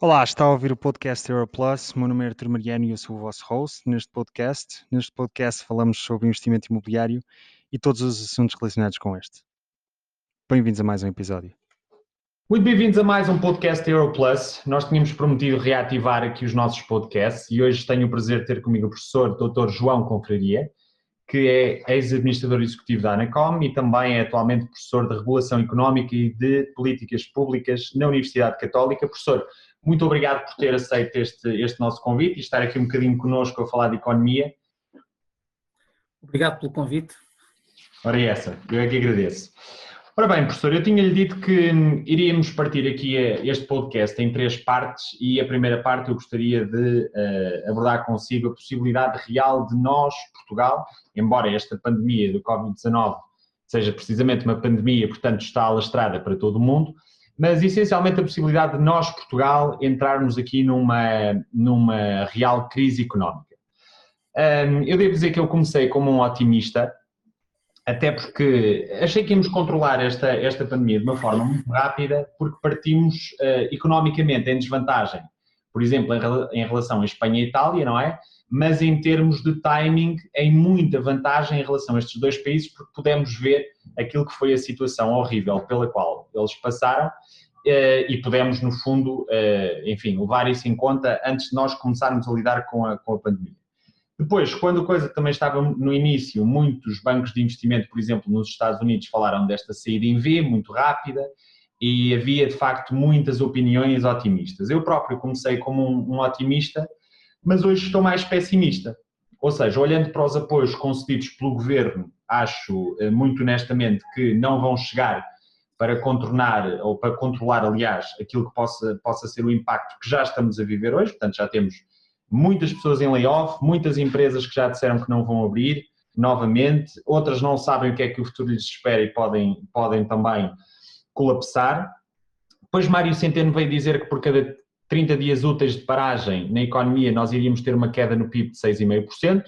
Olá, está a ouvir o podcast Europlus. Meu nome é Artur Mariano e eu sou o vosso host neste podcast. Neste podcast falamos sobre investimento imobiliário e todos os assuntos relacionados com este. Bem-vindos a mais um episódio. Muito bem-vindos a mais um podcast Europlus. Nós tínhamos prometido reativar aqui os nossos podcasts e hoje tenho o prazer de ter comigo o professor Dr. João Confraria, que é ex-administrador executivo da Anacom e também é atualmente professor de Regulação Económica e de Políticas Públicas na Universidade Católica. Professor, muito obrigado por ter aceito este, este nosso convite e estar aqui um bocadinho connosco a falar de economia. Obrigado pelo convite. Ora, é essa, eu é que agradeço. Ora bem, professor, eu tinha-lhe dito que iríamos partir aqui este podcast em três partes e a primeira parte eu gostaria de uh, abordar consigo a possibilidade real de nós, Portugal, embora esta pandemia do Covid-19 seja precisamente uma pandemia, portanto está alastrada para todo o mundo, mas essencialmente a possibilidade de nós, Portugal, entrarmos aqui numa, numa real crise económica. Eu devo dizer que eu comecei como um otimista, até porque achei que íamos controlar esta, esta pandemia de uma forma muito rápida, porque partimos uh, economicamente em desvantagem, por exemplo, em, em relação a Espanha e Itália, não é? Mas em termos de timing, em muita vantagem em relação a estes dois países, porque pudemos ver aquilo que foi a situação horrível pela qual eles passaram eh, e pudemos, no fundo, eh, enfim, levar isso em conta antes de nós começarmos a lidar com a, com a pandemia. Depois, quando a coisa também estava no início, muitos bancos de investimento, por exemplo, nos Estados Unidos, falaram desta saída em V, muito rápida, e havia de facto muitas opiniões otimistas. Eu próprio comecei como um, um otimista, mas hoje estou mais pessimista. Ou seja, olhando para os apoios concedidos pelo governo, acho eh, muito honestamente que não vão chegar para contornar, ou para controlar, aliás, aquilo que possa, possa ser o impacto que já estamos a viver hoje. Portanto, já temos muitas pessoas em layoff, muitas empresas que já disseram que não vão abrir novamente, outras não sabem o que é que o futuro lhes espera e podem, podem também colapsar. Depois Mário Centeno veio dizer que por cada 30 dias úteis de paragem na economia nós iríamos ter uma queda no PIB de 6,5%.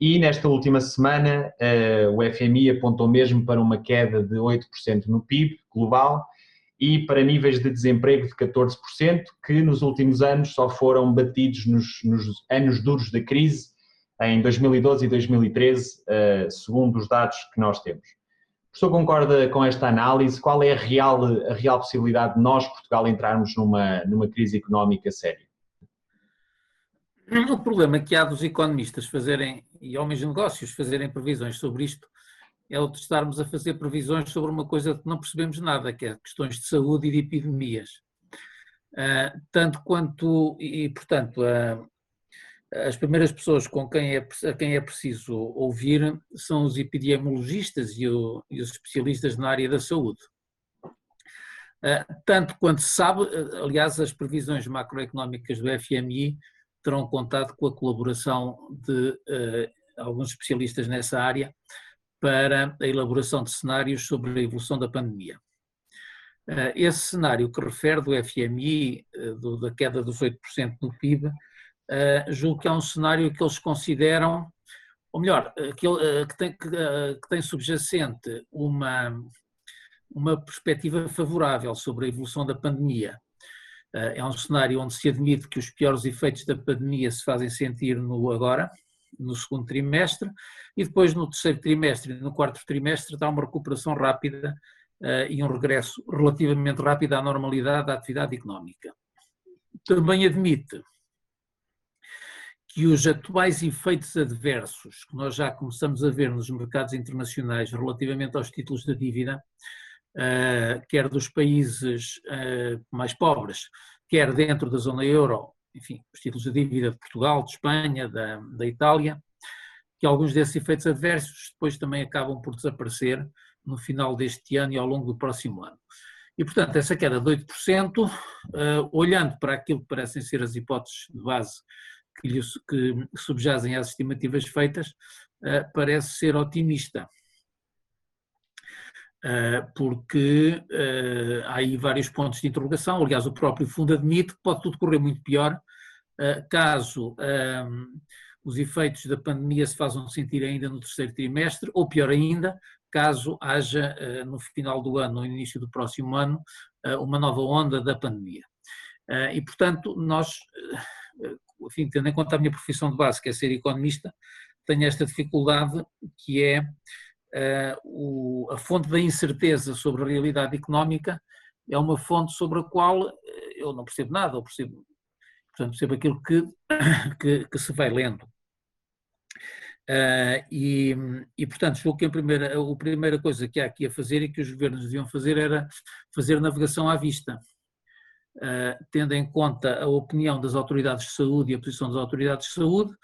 E nesta última semana uh, o FMI apontou mesmo para uma queda de 8% no PIB global e para níveis de desemprego de 14%, que nos últimos anos só foram batidos nos, nos anos duros da crise, em 2012 e 2013, uh, eh, segundo os dados que nós temos. O professor concorda com esta análise? Qual é a real, a real possibilidade de nós, Portugal, entrarmos numa, numa crise económica séria? O problema que há dos economistas fazerem, e homens de negócios fazerem previsões sobre isto, é o de estarmos a fazer previsões sobre uma coisa que não percebemos nada, que é questões de saúde e de epidemias. Uh, tanto quanto, e portanto, uh, as primeiras pessoas com quem é, a quem é preciso ouvir são os epidemiologistas e, o, e os especialistas na área da saúde. Uh, tanto quanto se sabe, aliás, as previsões macroeconómicas do FMI terão contado com a colaboração de uh, alguns especialistas nessa área para a elaboração de cenários sobre a evolução da pandemia. Uh, esse cenário que refere do FMI, uh, do, da queda dos 8% do PIB, julgo que é um cenário que eles consideram, ou melhor, que, que, tem, que, que tem subjacente uma, uma perspectiva favorável sobre a evolução da pandemia é um cenário onde se admite que os piores efeitos da pandemia se fazem sentir no agora, no segundo trimestre, e depois no terceiro trimestre e no quarto trimestre dá uma recuperação rápida uh, e um regresso relativamente rápido à normalidade da atividade económica. Também admite que os atuais efeitos adversos que nós já começamos a ver nos mercados internacionais relativamente aos títulos da dívida quer dos países uh, mais pobres, quer dentro da zona euro, enfim, os títulos de dívida de Portugal, de Espanha, da, da Itália, que alguns desses efeitos adversos depois também acabam por desaparecer no final deste ano e ao longo do próximo ano. E, portanto, essa queda de 8%, uh, eh, olhando para aquilo que parecem ser as hipóteses de base que, lhe, que subjazem às estimativas feitas, uh, parece ser otimista. Eh, porque uh, há aí vários pontos de interrogação. Aliás, o próprio fundo admite que pode tudo correr muito pior uh, caso os efeitos da pandemia se façam sentir ainda no terceiro trimestre, ou pior ainda, caso haja no final do ano, no início do próximo ano, uma nova onda da pandemia. E, portanto, nós, enfim, tendo em conta a minha profissão de base, que é ser economista, tenho esta dificuldade que é a fonte da incerteza sobre a realidade económica é uma fonte sobre a qual eu não percebo nada, eu percebo, portanto, percebo aquilo que, que, que se vai lendo. Uh, e, e, portanto, julgo que a primeira, a primeira coisa que há aqui a fazer e que os governos deviam fazer era fazer navegação à vista, uh, tendo em conta a opinião das autoridades de saúde e a posição das autoridades de saúde,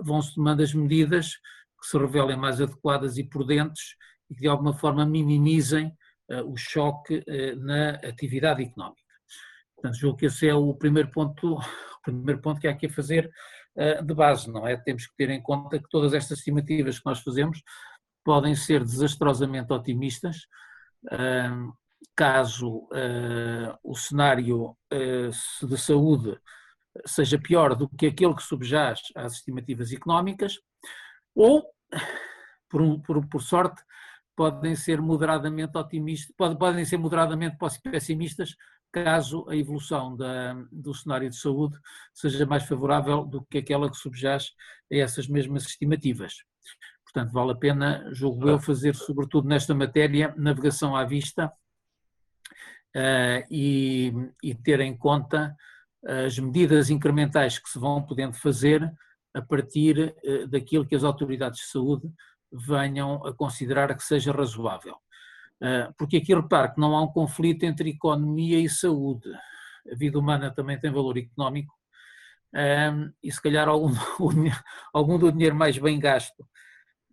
vão-se tomando as medidas que se revelem mais adequadas e prudentes e que de alguma forma minimizem o choque na atividade económica. Portanto, julgo que esse é o primeiro ponto, o primeiro ponto que há aqui a fazer eh, de base, não é? Temos que ter em conta que todas estas estimativas que nós fazemos podem ser desastrosamente otimistas, ehm, caso eh, o cenário eh, de saúde seja pior do que aquele que subjaz às estimativas económicas, ou, por, por, por sorte, podem ser moderadamente otimistas, podem ser moderadamente pessimistas, caso a evolução da, do cenário de saúde seja mais favorável do que aquela que subjaz a essas mesmas estimativas. Portanto, vale a pena, julgo eu, fazer, sobretudo nesta matéria, navegação à vista uh, e, e ter em conta as medidas incrementais que se vão podendo fazer a partir uh, daquilo que as autoridades de saúde venham a considerar que seja razoável. Ah, porque aqui repare que não há um conflito entre economia e saúde. A vida humana também tem valor económico e se calhar algum, algum do dinheiro mais bem gasto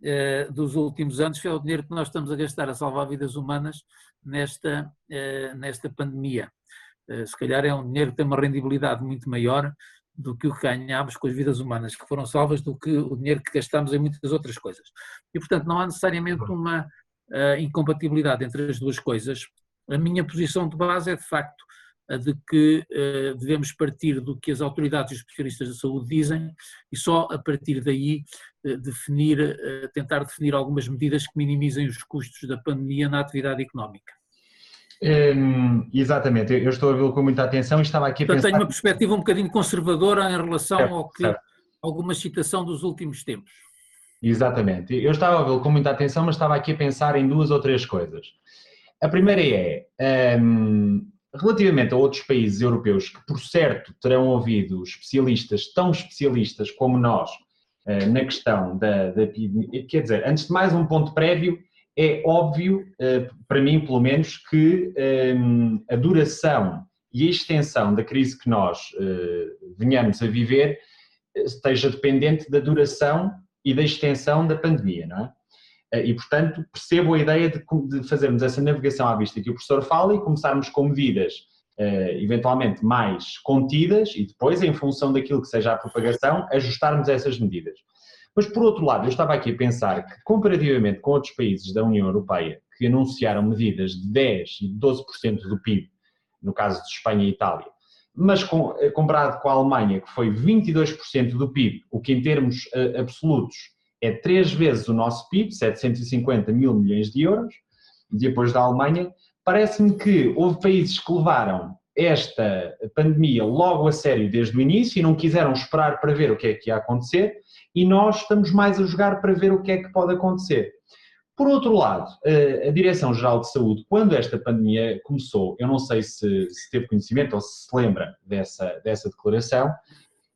ah, dos últimos anos foi o dinheiro que nós estamos a gastar a salvar vidas humanas nesta, nesta pandemia. Se calhar é um dinheiro que tem uma rendibilidade muito maior do que o que ganhámos com as vidas humanas que foram salvas do que o dinheiro que gastamos em muitas outras coisas. E, portanto, não há necessariamente uma, a incompatibilidade entre as duas coisas, a minha posição de base é de facto a de que uh, devemos partir do que as autoridades e os especialistas da saúde dizem e só a partir daí uh, definir, uh, tentar definir algumas medidas que minimizem os custos da pandemia na atividade económica. Hum, exatamente, eu estou a vê-lo com muita atenção e estava aqui a pensar... tenho uma perspectiva um bocadinho conservadora em relação certo, ao que certo. alguma citação dos últimos tempos. Exatamente. Eu estava a vê-lo com muita atenção, mas estava aqui a pensar em duas ou três coisas. A primeira é, um, relativamente a outros países europeus que, por certo, terão ouvido especialistas tão especialistas como nós uh, na questão da, da Quer dizer, antes de mais, um ponto prévio, é óbvio, uh, para mim pelo menos, que um, a duração e a extensão da crise que nós uh, venhamos a viver esteja dependente da duração e da extensão da pandemia, não é? Eh, e, portanto, percebo a ideia de, fazermos essa navegação à vista que o professor fala e começarmos com medidas eventualmente mais contidas e depois, em função daquilo que seja a propagação, ajustarmos essas medidas. Mas, por outro lado, eu estava aqui a pensar que, comparativamente com outros países da União Europeia que anunciaram medidas de 10% e 12% do PIB, no caso de Espanha e Itália, mas com, eh, comparado com a Alemanha, que foi 22% do PIB, o que em termos uh, absolutos é três vezes o nosso PIB, 750 mil milhões de euros, depois da Alemanha, parece-me que houve países que levaram esta pandemia logo a sério desde o início e não quiseram esperar para ver o que é que ia acontecer, e nós estamos mais a jogar para ver o que é que pode acontecer. Por outro lado, a Direção-Geral de Saúde, quando esta pandemia começou, eu não sei se, se teve conhecimento ou se se lembra dessa, dessa declaração,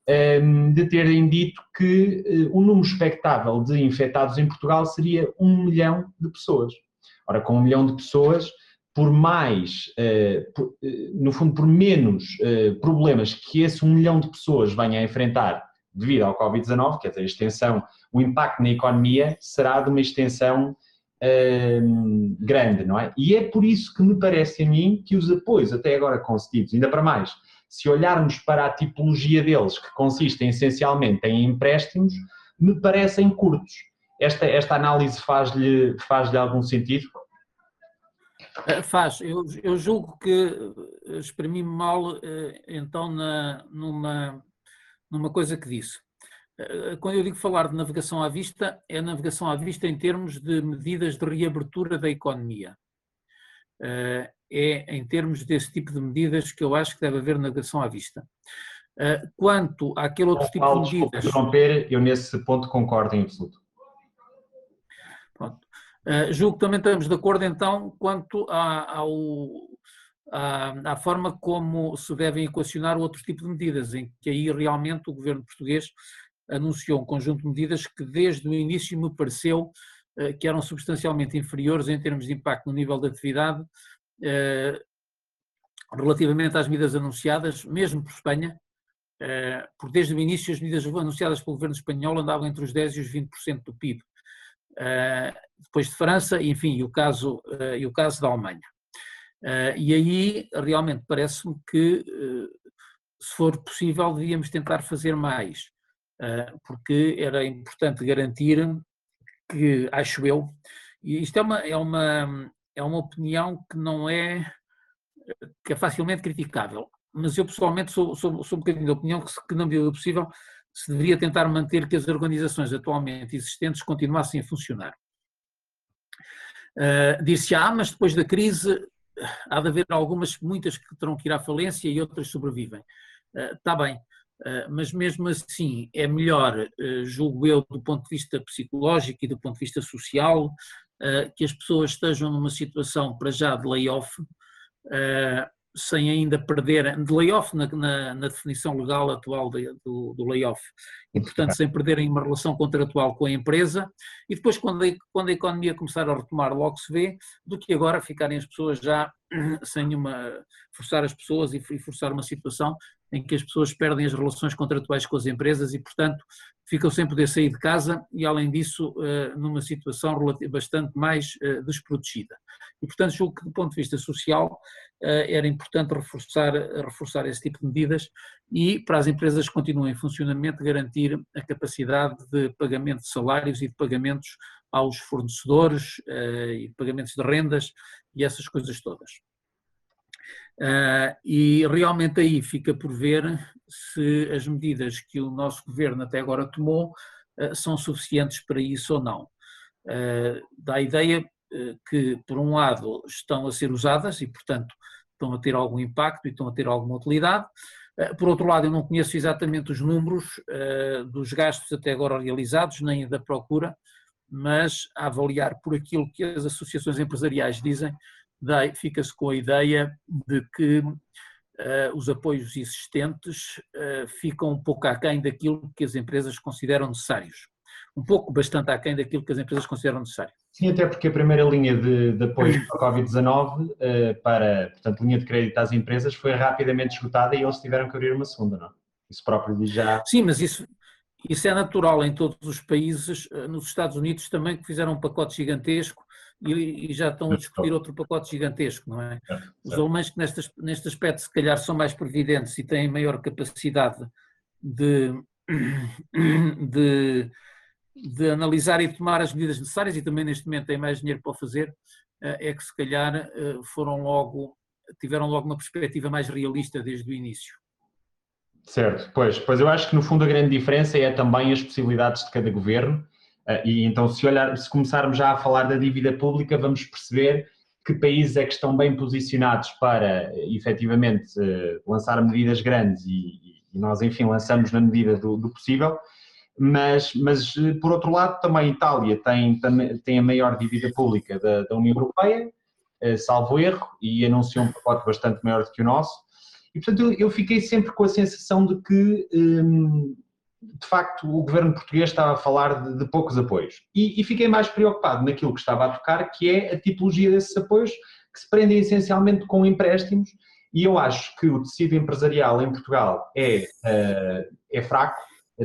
ehm, de terem dito que eh, o número expectável de infectados em Portugal seria um milhão de pessoas. Ora, com um milhão de pessoas, por mais, eh, eh, no fundo, por menos problemas que esse um milhão de pessoas venha a enfrentar devido ao Covid-19, quer dizer, a extensão, o impacto na economia será de uma extensão Ehm, grande, não é? E é por isso que me parece a mim que os apoios até agora concedidos, ainda para mais, se olharmos para a tipologia deles, que consistem essencialmente em empréstimos, me parecem curtos. Esta, esta análise faz-lhe faz algum sentido? Eh, faz. Eu, eu julgo que exprimi-me mal eh, então na, numa, numa coisa que disse. Eh, quando eu digo falar de navegação à vista, é navegação à vista em termos de medidas de reabertura da economia. é em termos desse tipo de medidas que eu acho que deve haver negação à vista. Quanto àquele outro tipo de medidas. eu nesse ponto concordo em absoluto. Pronto. julgo que também estamos de acordo então quanto ao, à, à, forma como se devem equacionar outro tipo de medidas, em que aí realmente o governo português anunciou um conjunto de medidas que desde o início me pareceu uh, que eram substancialmente inferiores em termos de impacto no nível de atividade uh, relativamente às medidas anunciadas, mesmo por Espanha, porque desde o início as medidas anunciadas pelo governo espanhol andavam entre os 10% e os 20% do PIB. Depois de França, enfim, e o caso, e o caso da Alemanha. e aí realmente parece-me que, se for possível, devíamos tentar fazer mais. Porque era importante garantir que, acho eu, e isto é uma, é uma, é uma opinião que não é, que é facilmente criticável, mas eu pessoalmente sou, sou, sou um bocadinho da opinião que, que na medida do possível, se deveria tentar manter que as organizações atualmente existentes continuassem a funcionar. Uh, Dir-se, ah, mas depois da crise há de haver algumas, muitas que terão que ir à falência e outras sobrevivem. Uh, está bem, ah, mas mesmo assim é melhor, ah, julgo eu, do ponto de vista psicológico e do ponto de vista social, ah, que as pessoas estejam numa situação para já de layoff, sem ainda perder, de layoff na, na, na definição legal atual de, do, do, layoff, e portanto sem perderem uma relação contratual com a empresa, e depois quando a, quando a economia começar a retomar logo se vê, do que agora ficarem as pessoas já sem uma, forçar as pessoas e forçar uma situação em que as pessoas perdem as relações contratuais com as empresas e, portanto, ficam sem poder sair de casa e, além disso, eh, numa situação bastante mais eh, desprotegida. E, portanto, julgo que, do ponto de vista social, eh, era importante reforçar, reforçar esse tipo de medidas e, para as empresas que continuem em funcionamento, garantir a capacidade de pagamento de salários e de pagamentos aos fornecedores e pagamentos de rendas e essas coisas todas. Uh, e realmente aí fica por ver se as medidas que o nosso governo até agora tomou uh, são suficientes para isso ou não. Uh, dá a ideia que, por um lado, estão a ser usadas e, portanto, estão a ter algum impacto e estão a ter alguma utilidade. Por outro lado, eu não conheço exatamente os números dos gastos até agora realizados, nem da procura, mas a avaliar por aquilo que as associações empresariais dizem, fica-se com a ideia de que uh, os apoios existentes uh, ficam um pouco aquém daquilo que as empresas consideram necessários. Um pouco, bastante aquém daquilo que as empresas consideram necessário. Sim, até porque a primeira linha de, de apoio para a Covid-19 uh, para, portanto, linha de crédito às empresas foi rapidamente esgotada e eles tiveram que abrir uma segunda, não? Isso próprio diz já. Sim, mas isso, isso é natural em todos os países, nos Estados Unidos também, que fizeram um pacote gigantesco e, e já estão a discutir outro pacote gigantesco, não é? Os alemães que neste, neste aspecto se calhar são mais previdentes e têm maior capacidade de, de, de analisar e tomar as medidas necessárias e também neste momento têm mais dinheiro para fazer, eh, é que se calhar eh, foram logo, tiveram logo uma perspectiva mais realista desde o início. Certo, pois, pois eu acho que no fundo a grande diferença é também as possibilidades de cada governo e então, se, olhar, se começarmos já a falar da dívida pública, vamos perceber que países é que estão bem posicionados para, efetivamente, ah, lançar medidas grandes e, e nós, enfim, lançamos na medida do, do possível, mas, mas, por outro lado, também a Itália tem, tem a maior dívida pública da, da União Europeia, ah, salvo erro, e anunciou um pacote bastante maior do que o nosso. E, portanto, eu, eu fiquei sempre com a sensação de que hum, de facto, o governo português estava a falar de, de poucos apoios. E, e, fiquei mais preocupado naquilo que estava a tocar, que é a tipologia desses apoios, que se prendem essencialmente com empréstimos. E eu acho que o tecido empresarial em Portugal é, uh, é fraco,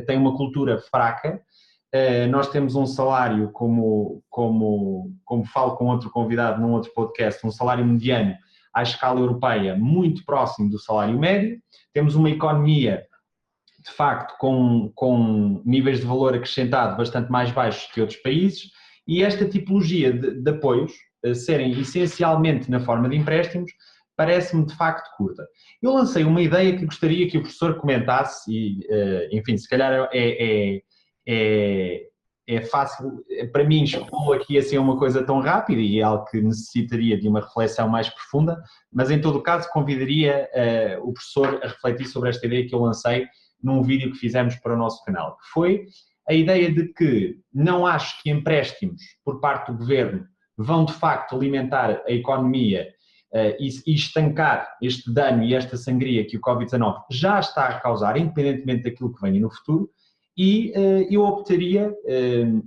tem uma cultura fraca. Uh, nós temos um salário, como, como, como falo com outro convidado num outro podcast, um salário mediano à escala europeia muito próximo do salário médio. Temos uma economia de facto com, com níveis de valor acrescentado bastante mais baixos que outros países, e esta tipologia de, de apoios uh, serem essencialmente na forma de empréstimos parece-me de facto curta. Eu lancei uma ideia que gostaria que o professor comentasse, e uh, enfim, se calhar é, é, é, é fácil, para mim, expor aqui assim uma coisa tão rápida e é algo que necessitaria de uma reflexão mais profunda, mas em todo o caso convidaria o professor a refletir sobre esta ideia que eu lancei num vídeo que fizemos para o nosso canal, que foi a ideia de que não acho que empréstimos por parte do governo vão de facto alimentar a economia uh, e, e estancar este dano e esta sangria que o Covid-19 já está a causar, independentemente daquilo que venha no futuro, e uh, eu optaria, uh,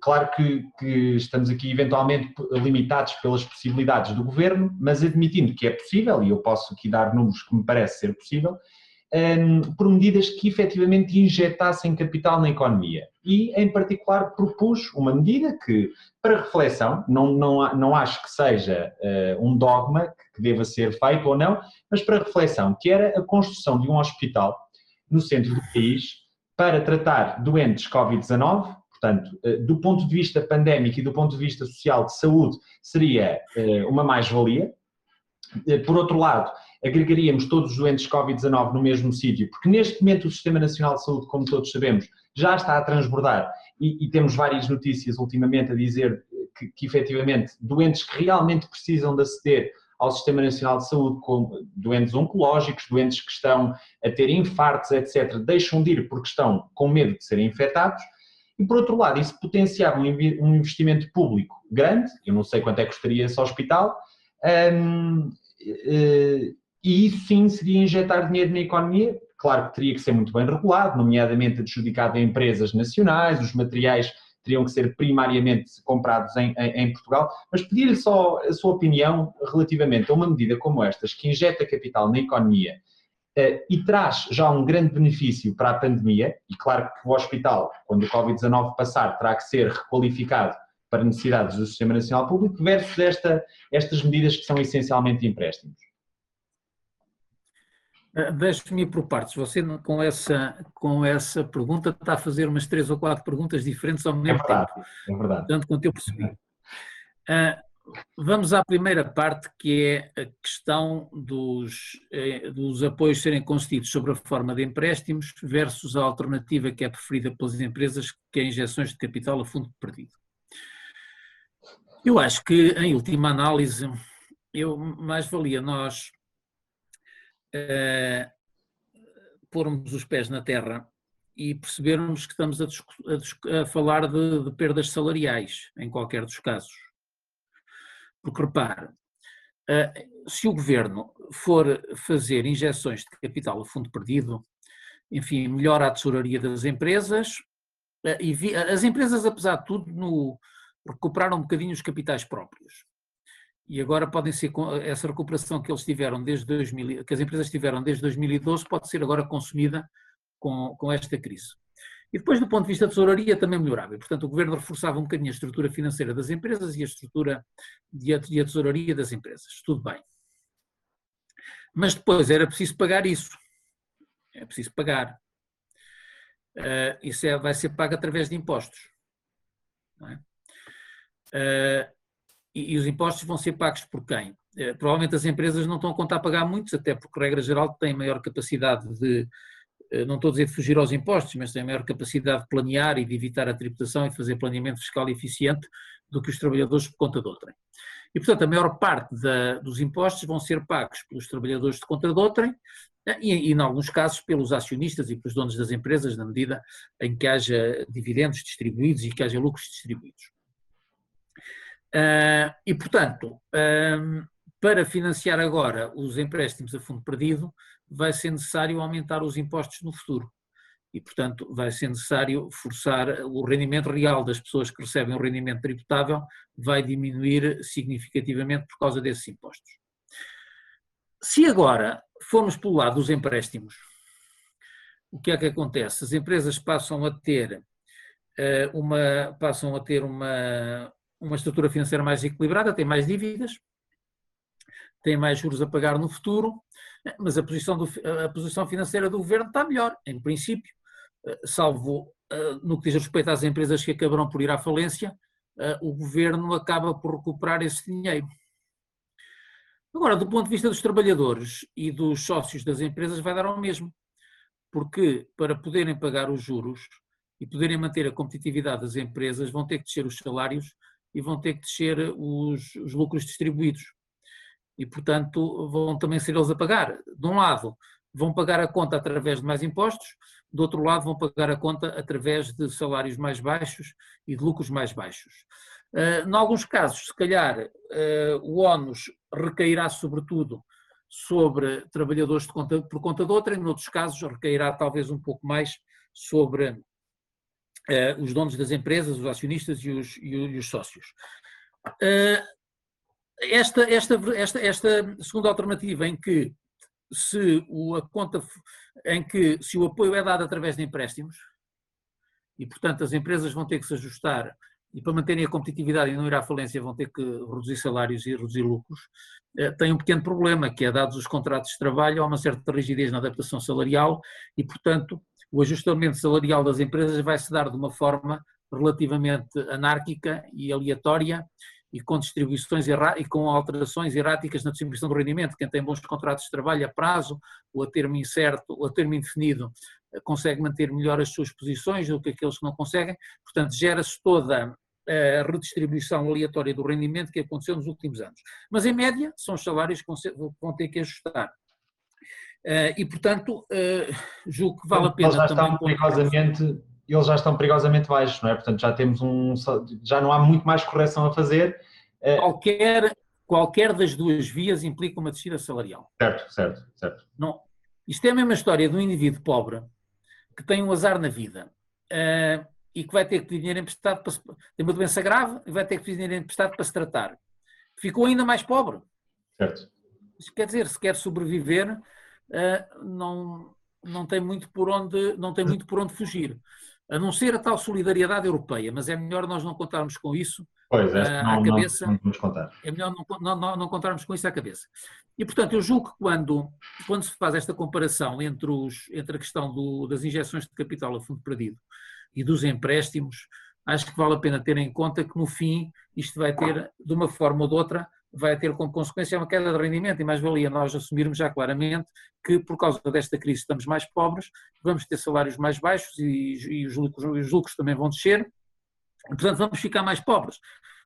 claro que, que, estamos aqui eventualmente limitados pelas possibilidades do governo, mas admitindo que é possível, e eu posso aqui dar números que me parece ser possível, por medidas que efetivamente injetassem capital na economia. E, em particular, propus uma medida que, para reflexão, não, não, não acho que seja uh, um dogma que deva ser feito ou não, mas para reflexão, que era a construção de um hospital no centro do país para tratar doentes Covid-19, portanto, eh, do ponto de vista pandémico e do ponto de vista social de saúde, seria eh, uma mais-valia. Eh, por outro lado, agregaríamos todos os doentes Covid-19 no mesmo sítio, porque neste momento o Sistema Nacional de Saúde, como todos sabemos, já está a transbordar e, e temos várias notícias ultimamente a dizer que, que efetivamente doentes que realmente precisam de aceder ao Sistema Nacional de Saúde, como doentes oncológicos, doentes que estão a ter infartos, etc., deixam de ir porque estão com medo de serem infectados. E, por outro lado, isso potenciava um investimento público grande, eu não sei quanto é que custaria esse hospital, um, eh, e isso sim seria injetar dinheiro na economia. Claro que teria que ser muito bem regulado, nomeadamente adjudicado a empresas nacionais, os materiais teriam que ser primariamente comprados em, em, em Portugal, mas pedir-lhe só a sua opinião relativamente a uma medida como estas, que injeta capital na economia uh, e traz já um grande benefício para a pandemia, e claro que o hospital, quando o Covid-19 passar, terá que ser requalificado para necessidades do Sistema Nacional Público, versus esta, estas medidas que são essencialmente empréstimos. Ah, deixe-me ir por partes. Você, com essa, com essa pergunta, está a fazer umas três ou quatro perguntas diferentes ao mesmo é verdade, tempo. É verdade. Tanto quanto eu percebi. Uh, vamos à primeira parte, que é a questão dos, eh, dos apoios serem concedidos sobre a forma de empréstimos versus a alternativa que é preferida pelas empresas, que é injeções de capital a fundo perdido. Eu acho que, em última análise, eu mais valia nós uh, pormos os pés na terra e percebermos que estamos a, a, a falar de, de, perdas salariais, em qualquer dos casos. Porque repare, uh, se o governo for fazer injeções de capital a fundo perdido, enfim, melhora a tesouraria das empresas, uh, e vi, as empresas, apesar de tudo, no, recuperaram um bocadinho os capitais próprios e agora podem ser essa recuperação que eles tiveram desde 2000, que as empresas tiveram desde 2012 pode ser agora consumida com, com esta crise. E depois, do ponto de vista da tesouraria, também melhorava. E, portanto, o governo reforçava um bocadinho a estrutura financeira das empresas e a estrutura de a, a tesouraria das empresas. Tudo bem. Mas depois era preciso pagar isso. É preciso pagar. Uh, isso é, vai ser pago através de impostos. É? Uh, e, e os impostos vão ser pagos por quem? Eh, provavelmente as empresas não estão a contar a pagar muitos, até porque, regra geral, têm maior capacidade de, eh, não estou a dizer de fugir aos impostos, mas têm maior capacidade de planear e de evitar a tributação e fazer planeamento fiscal eficiente do que os trabalhadores por conta de outrem. E, portanto, a maior parte da, dos impostos vão ser pagos pelos trabalhadores de conta de outrem eh, e, e, em alguns casos, pelos acionistas e pelos donos das empresas, na medida em que haja dividendos distribuídos e que haja lucros distribuídos. Uh, e, portanto, um, para financiar agora os empréstimos a fundo perdido, vai ser necessário aumentar os impostos no futuro. E, portanto, vai ser necessário forçar o rendimento real das pessoas que recebem o rendimento tributável, vai diminuir significativamente por causa desses impostos. Se agora formos pelo lado dos empréstimos, o que é que acontece? As empresas passam a ter uma, passam a ter uma, uma estrutura financeira mais equilibrada, tem mais dívidas, tem mais juros a pagar no futuro, mas a posição, do, a posição financeira do governo está melhor, em princípio, eh, salvo eh, no que diz respeito às empresas que acabarão por ir à falência, eh, o governo acaba por recuperar esse dinheiro. Agora, do ponto de vista dos trabalhadores e dos sócios das empresas, vai dar ao mesmo, porque para poderem pagar os juros, e poderem manter a competitividade das empresas, vão ter que descer os salários e vão ter que descer os, os lucros distribuídos. E, portanto, vão também ser eles a pagar. De um lado, vão pagar a conta através de mais impostos, do outro lado, vão pagar a conta através de salários mais baixos e de lucros mais baixos. Uh, em alguns casos, se calhar, uh, o ónus recairá sobretudo sobre trabalhadores conta, por conta de outra, em outros casos recairá talvez um pouco mais sobre uh, os donos das empresas, os acionistas e os, e os sócios. Uh, esta, esta, esta, esta segunda alternativa em que se o, a conta em que se o apoio é dado através de empréstimos e portanto as empresas vão ter que se ajustar e para manterem a competitividade e não ir à falência vão ter que reduzir salários e reduzir lucros, eh, tem um pequeno problema, que é dados os contratos de trabalho, há uma certa rigidez na adaptação salarial e, portanto, o ajustamento salarial das empresas vai se dar de uma forma relativamente anárquica e aleatória e com distribuições e com alterações erráticas na distribuição do rendimento. Quem tem bons contratos de trabalho a prazo ou a termo incerto ou a termo indefinido eh, consegue manter melhor as suas posições do que aqueles que não conseguem. Portanto, gera-se toda a redistribuição aleatória do rendimento que aconteceu nos últimos anos. Mas, em média, são os salários que vão ter que ajustar. Eh, e, portanto, eh, julgo que vale a pena eles já estão perigosamente Eles já estão perigosamente baixos, não é? Portanto, já temos um. Já não há muito mais correção a fazer. Eh, qualquer, qualquer das duas vias implica uma descida salarial. Certo, certo, certo. Não, isto é a mesma história de um indivíduo pobre que tem um azar na vida e que vai ter que pedir dinheiro emprestado para tem uma doença grave e vai ter que pedir dinheiro emprestado para se tratar. Ficou ainda mais pobre. Certo. Isso quer dizer, se quer sobreviver, uh, não, não tem muito por onde não tem muito por onde fugir. A não ser a tal solidariedade europeia, mas é melhor nós não contarmos com isso pois, é, uh, à cabeça. Não, não contar. É melhor não, não, não, contarmos com isso à cabeça. E, portanto, eu julgo que quando, quando se faz esta comparação entre, os, entre a questão do, das injeções de capital a fundo perdido e dos empréstimos, acho que vale a pena ter em conta que no fim isto vai ter, de uma forma ou de outra, vai ter como consequência uma queda de rendimento e mais valia nós assumirmos já claramente que por causa desta crise estamos mais pobres, vamos ter salários mais baixos e, e os, lucros, os lucros também vão descer, portanto vamos ficar mais pobres.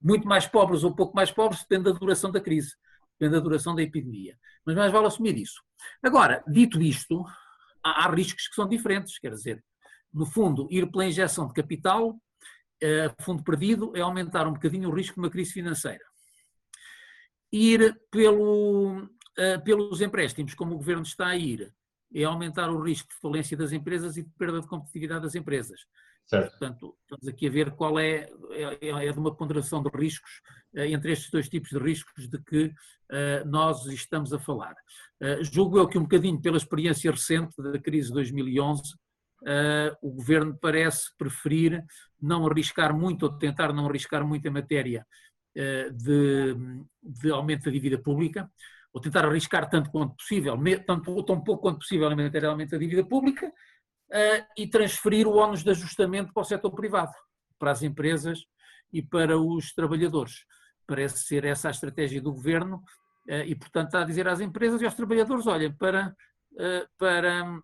Muito mais pobres ou pouco mais pobres depende da duração da crise, depende da duração da epidemia. Mas mais vale assumir isso. Agora, dito isto, há, há riscos que são diferentes, quer dizer, no fundo, ir pela injeção de capital, uh, fundo perdido, é aumentar um bocadinho o risco de uma crise financeira. Ir pelo, uh, pelos empréstimos, como o governo está a ir, é aumentar o risco de falência das empresas e de perda de competitividade das empresas. Certo. Portanto, estamos aqui a ver qual é, é, é de uma ponderação de riscos, uh, entre estes dois tipos de riscos de que uh, nós estamos a falar. Uh, julgo eu que um bocadinho pela experiência recente da crise de 2011, uh, o governo parece preferir não arriscar muito ou tentar não arriscar muito em matéria de, de, aumento da dívida pública, ou tentar arriscar tanto quanto possível, tanto tão pouco quanto possível em matéria de aumento da dívida pública, uh, e transferir o ónus de ajustamento para o setor privado, para as empresas e para os trabalhadores. Parece ser essa a estratégia do governo e, portanto, está a dizer às empresas e aos trabalhadores, olhem, para, para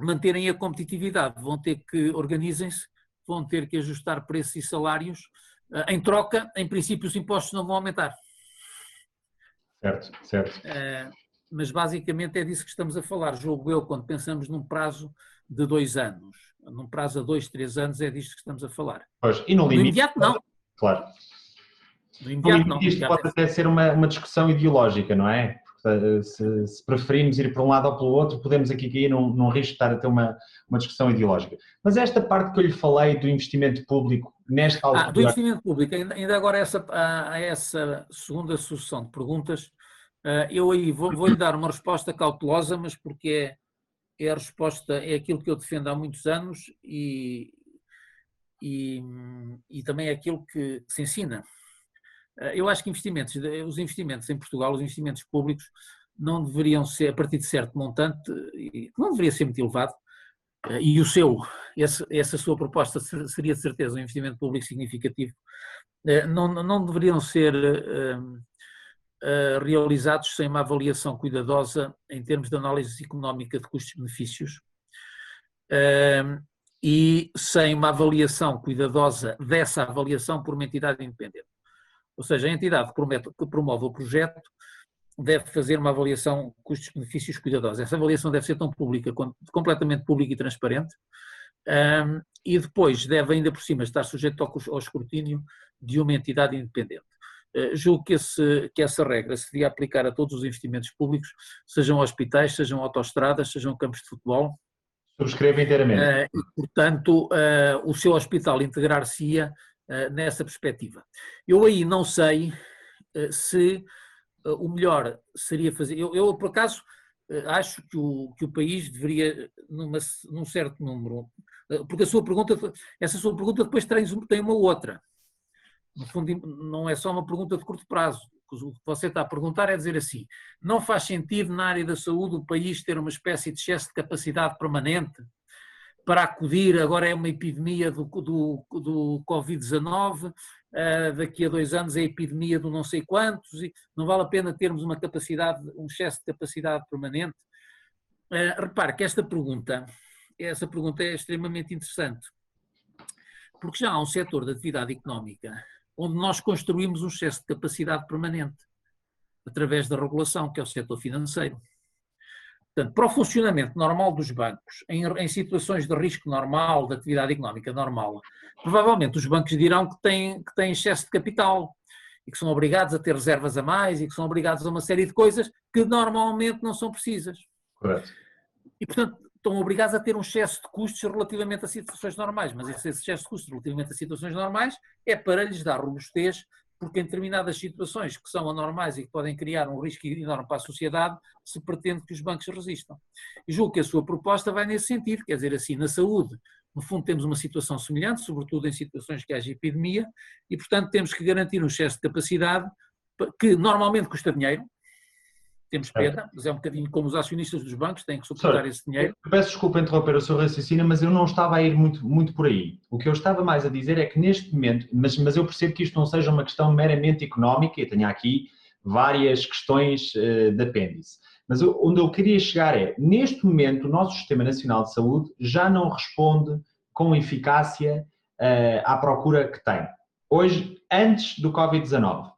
manterem a competitividade, vão ter que, organizem-se, vão ter que ajustar preços e salários. Ah, em troca, em princípio, os impostos não vão aumentar. Certo, certo. Ah, mas basicamente é disso que estamos a falar. Jogo eu, quando pensamos num prazo de dois anos, num prazo a dois, três anos, é disto que estamos a falar. Pois, e no, no limite, imediato, não. Claro. No imediato, no limite, não. Isto pode até ser uma, uma discussão ideológica, não é? Se, se, preferimos ir para um lado ou pelo outro, podemos aqui cair num, num risco de estar a ter uma, uma discussão ideológica. Mas esta parte que eu lhe falei do investimento público, nesta altura... Ah, do investimento público, ainda agora essa, a, essa segunda sucessão de perguntas, ah, eu aí vou, vou-lhe dar uma resposta cautelosa, mas porque é, é a resposta, é aquilo que eu defendo há muitos anos e, e, e também é aquilo que se ensina. Eh, eu acho que investimentos, os investimentos em Portugal, os investimentos públicos, não deveriam ser, a partir de certo montante, não deveria ser muito elevado, eh, e o seu, essa, essa sua proposta seria de certeza um investimento público significativo, eh, não, não deveriam ser realizados sem uma avaliação cuidadosa em termos de análise económica de custos-benefícios. e sem uma avaliação cuidadosa dessa avaliação por uma entidade independente. Ou seja, a entidade que, promete, que promove o projeto deve fazer uma avaliação custos-benefícios cuidadosa. Essa avaliação deve ser tão pública, completamente pública e transparente, um, e depois deve ainda por cima estar sujeito ao, ao escrutínio de uma entidade independente. Uh, julgo que, esse, que, essa regra se devia aplicar a todos os investimentos públicos, sejam hospitais, sejam autoestradas, sejam campos de futebol. Subscrevo inteiramente. Uh, e, portanto, uh, o seu hospital integrar-se-ia nessa perspectiva. Eu aí não sei se o melhor seria fazer. Eu, eu por acaso, acho que o, que o país deveria, numa, num certo número, porque a sua pergunta, essa sua pergunta depois tem, tem uma outra. No fundo, não é só uma pergunta de curto prazo. O que você está a perguntar é dizer assim: não faz sentido na área da saúde o país ter uma espécie de excesso de capacidade permanente para acudir, agora é uma epidemia do, do, do Covid-19, uh, daqui a dois anos é a epidemia do não sei quantos, e não vale a pena termos uma capacidade, um excesso de capacidade permanente. Uh, repare que esta pergunta, essa pergunta é extremamente interessante, porque já há um setor da atividade económica onde nós construímos um excesso de capacidade permanente, através da regulação, que é o setor financeiro. Portanto, para o funcionamento normal dos bancos, em, em, situações de risco normal, de atividade económica normal, provavelmente os bancos dirão que têm, que têm excesso de capital e que são obrigados a ter reservas a mais e que são obrigados a uma série de coisas que normalmente não são precisas. Correto. E, portanto, estão obrigados a ter um excesso de custos relativamente a situações normais, mas esse excesso de custos relativamente a situações normais é para lhes dar robustez porque em determinadas situações que são anormais e que podem criar um risco enorme para a sociedade, se pretende que os bancos resistam. E julgo que a sua proposta vai nesse sentido, quer dizer assim, na saúde, no fundo temos uma situação semelhante, sobretudo em situações que haja epidemia, e portanto temos que garantir um excesso de capacidade que normalmente custa dinheiro, temos pena, mas é um bocadinho como os acionistas dos bancos têm que suportar esse dinheiro. Eu peço desculpa interromper o seu raciocínio, mas eu não estava a ir muito, muito por aí. O que eu estava mais a dizer é que neste momento, mas, mas eu percebo que isto não seja uma questão meramente económica, eu tenho aqui várias questões uh, de apêndice. Mas eu, onde eu queria chegar é, neste momento, o nosso Sistema Nacional de Saúde já não responde com eficácia uh, à procura que tem. Hoje, antes do Covid-19,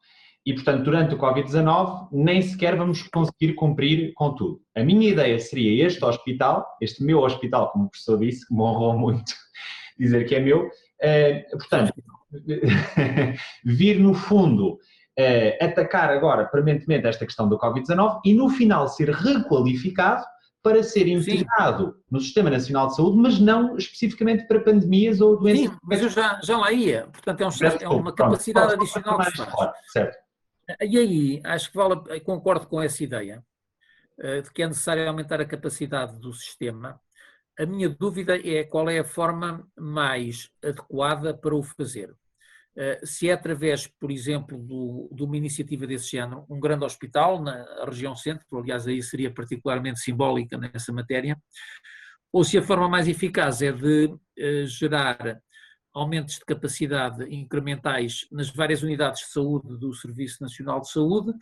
e, portanto, durante o Covid-19, nem sequer vamos conseguir cumprir com tudo. A minha ideia seria este hospital, este meu hospital, como o professor disse, que me honrou muito dizer que é meu, eh, portanto, vir no fundo eh, atacar agora permanentemente esta questão do Covid-19 e no final ser requalificado para ser integrado no Sistema Nacional de Saúde, mas não especificamente para pandemias ou doenças. Sim, mas eu já, já lá ia. Portanto, é, um, é uma capacidade Pronto, adicional que se faz. Certo. E aí, acho que vale, concordo com essa ideia, eh, de que é necessário aumentar a capacidade do sistema. A minha dúvida é qual é a forma mais adequada para o fazer. Eh, se é através, por exemplo, do, de uma iniciativa desse género, um grande hospital na região centro, aliás aí seria particularmente simbólica nessa matéria, ou se a forma mais eficaz é de eh, gerar aumentos de capacidade incrementais nas várias unidades de saúde do Serviço Nacional de Saúde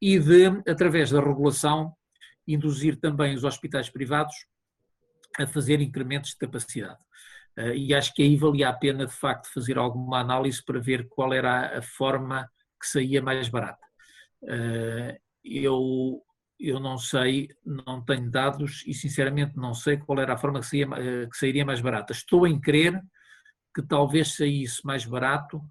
e de, através da regulação, induzir também os hospitais privados a fazer incrementos de capacidade. Eh, e acho que aí valia a pena, de facto, fazer alguma análise para ver qual era a forma que saía mais barata. Eh, eu, eu não sei, não tenho dados e, sinceramente, não sei qual era a forma que, saía, eh, que sairia mais barata. Estou em crer que talvez saísse mais barato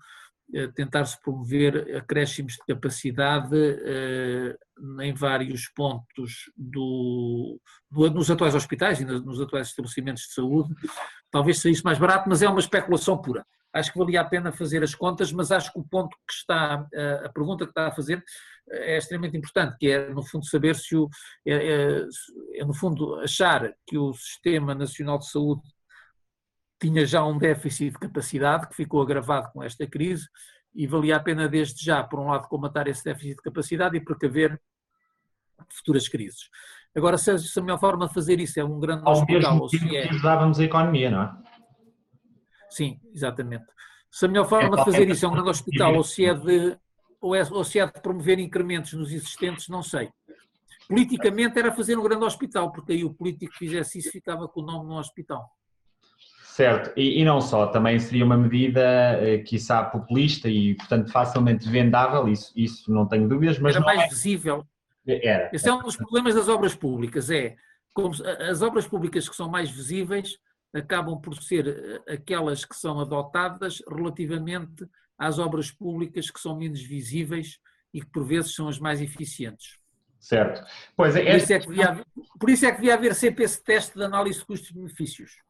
eh, tentar-se promover acréscimos de capacidade eh, em vários pontos do, do, nos atuais hospitais e nos atuais estabelecimentos de saúde, talvez saísse mais barato, mas é uma especulação pura. Acho que valia a pena fazer as contas, mas acho que o ponto que está, eh, a pergunta que está a fazer é extremamente importante, que é, no fundo, saber se o, é, é, é no fundo, achar que o Sistema Nacional de Saúde tinha já um déficit de capacidade que ficou agravado com esta crise e valia a pena desde já, por um lado, comatar esse déficit de capacidade e precaver futuras crises. Agora, se a melhor forma de fazer isso é um grande Ao hospital, ou se é... ajudávamos a economia, não é? Sim, exatamente. Se a melhor forma é de fazer isso é um grande hospital, ou se é de ou, é, ou se é de promover incrementos nos existentes, não sei. Politicamente era fazer um grande hospital, porque aí o político que fizesse isso ficava com o nome no hospital. Certo, e, e, não só, também seria uma medida, eh, quiçá, populista e, portanto, facilmente vendável, isso, isso não tenho dúvidas, mas Era mais é... visível. Era. Esse é um dos problemas das obras públicas, é como as obras públicas que são mais visíveis acabam por ser eh, aquelas que são adotadas relativamente às obras públicas que são menos visíveis e que por vezes são as mais eficientes. Certo. Pois é, por, isso é que devia haver, por isso é que devia haver sempre esse teste de análise de custos-benefícios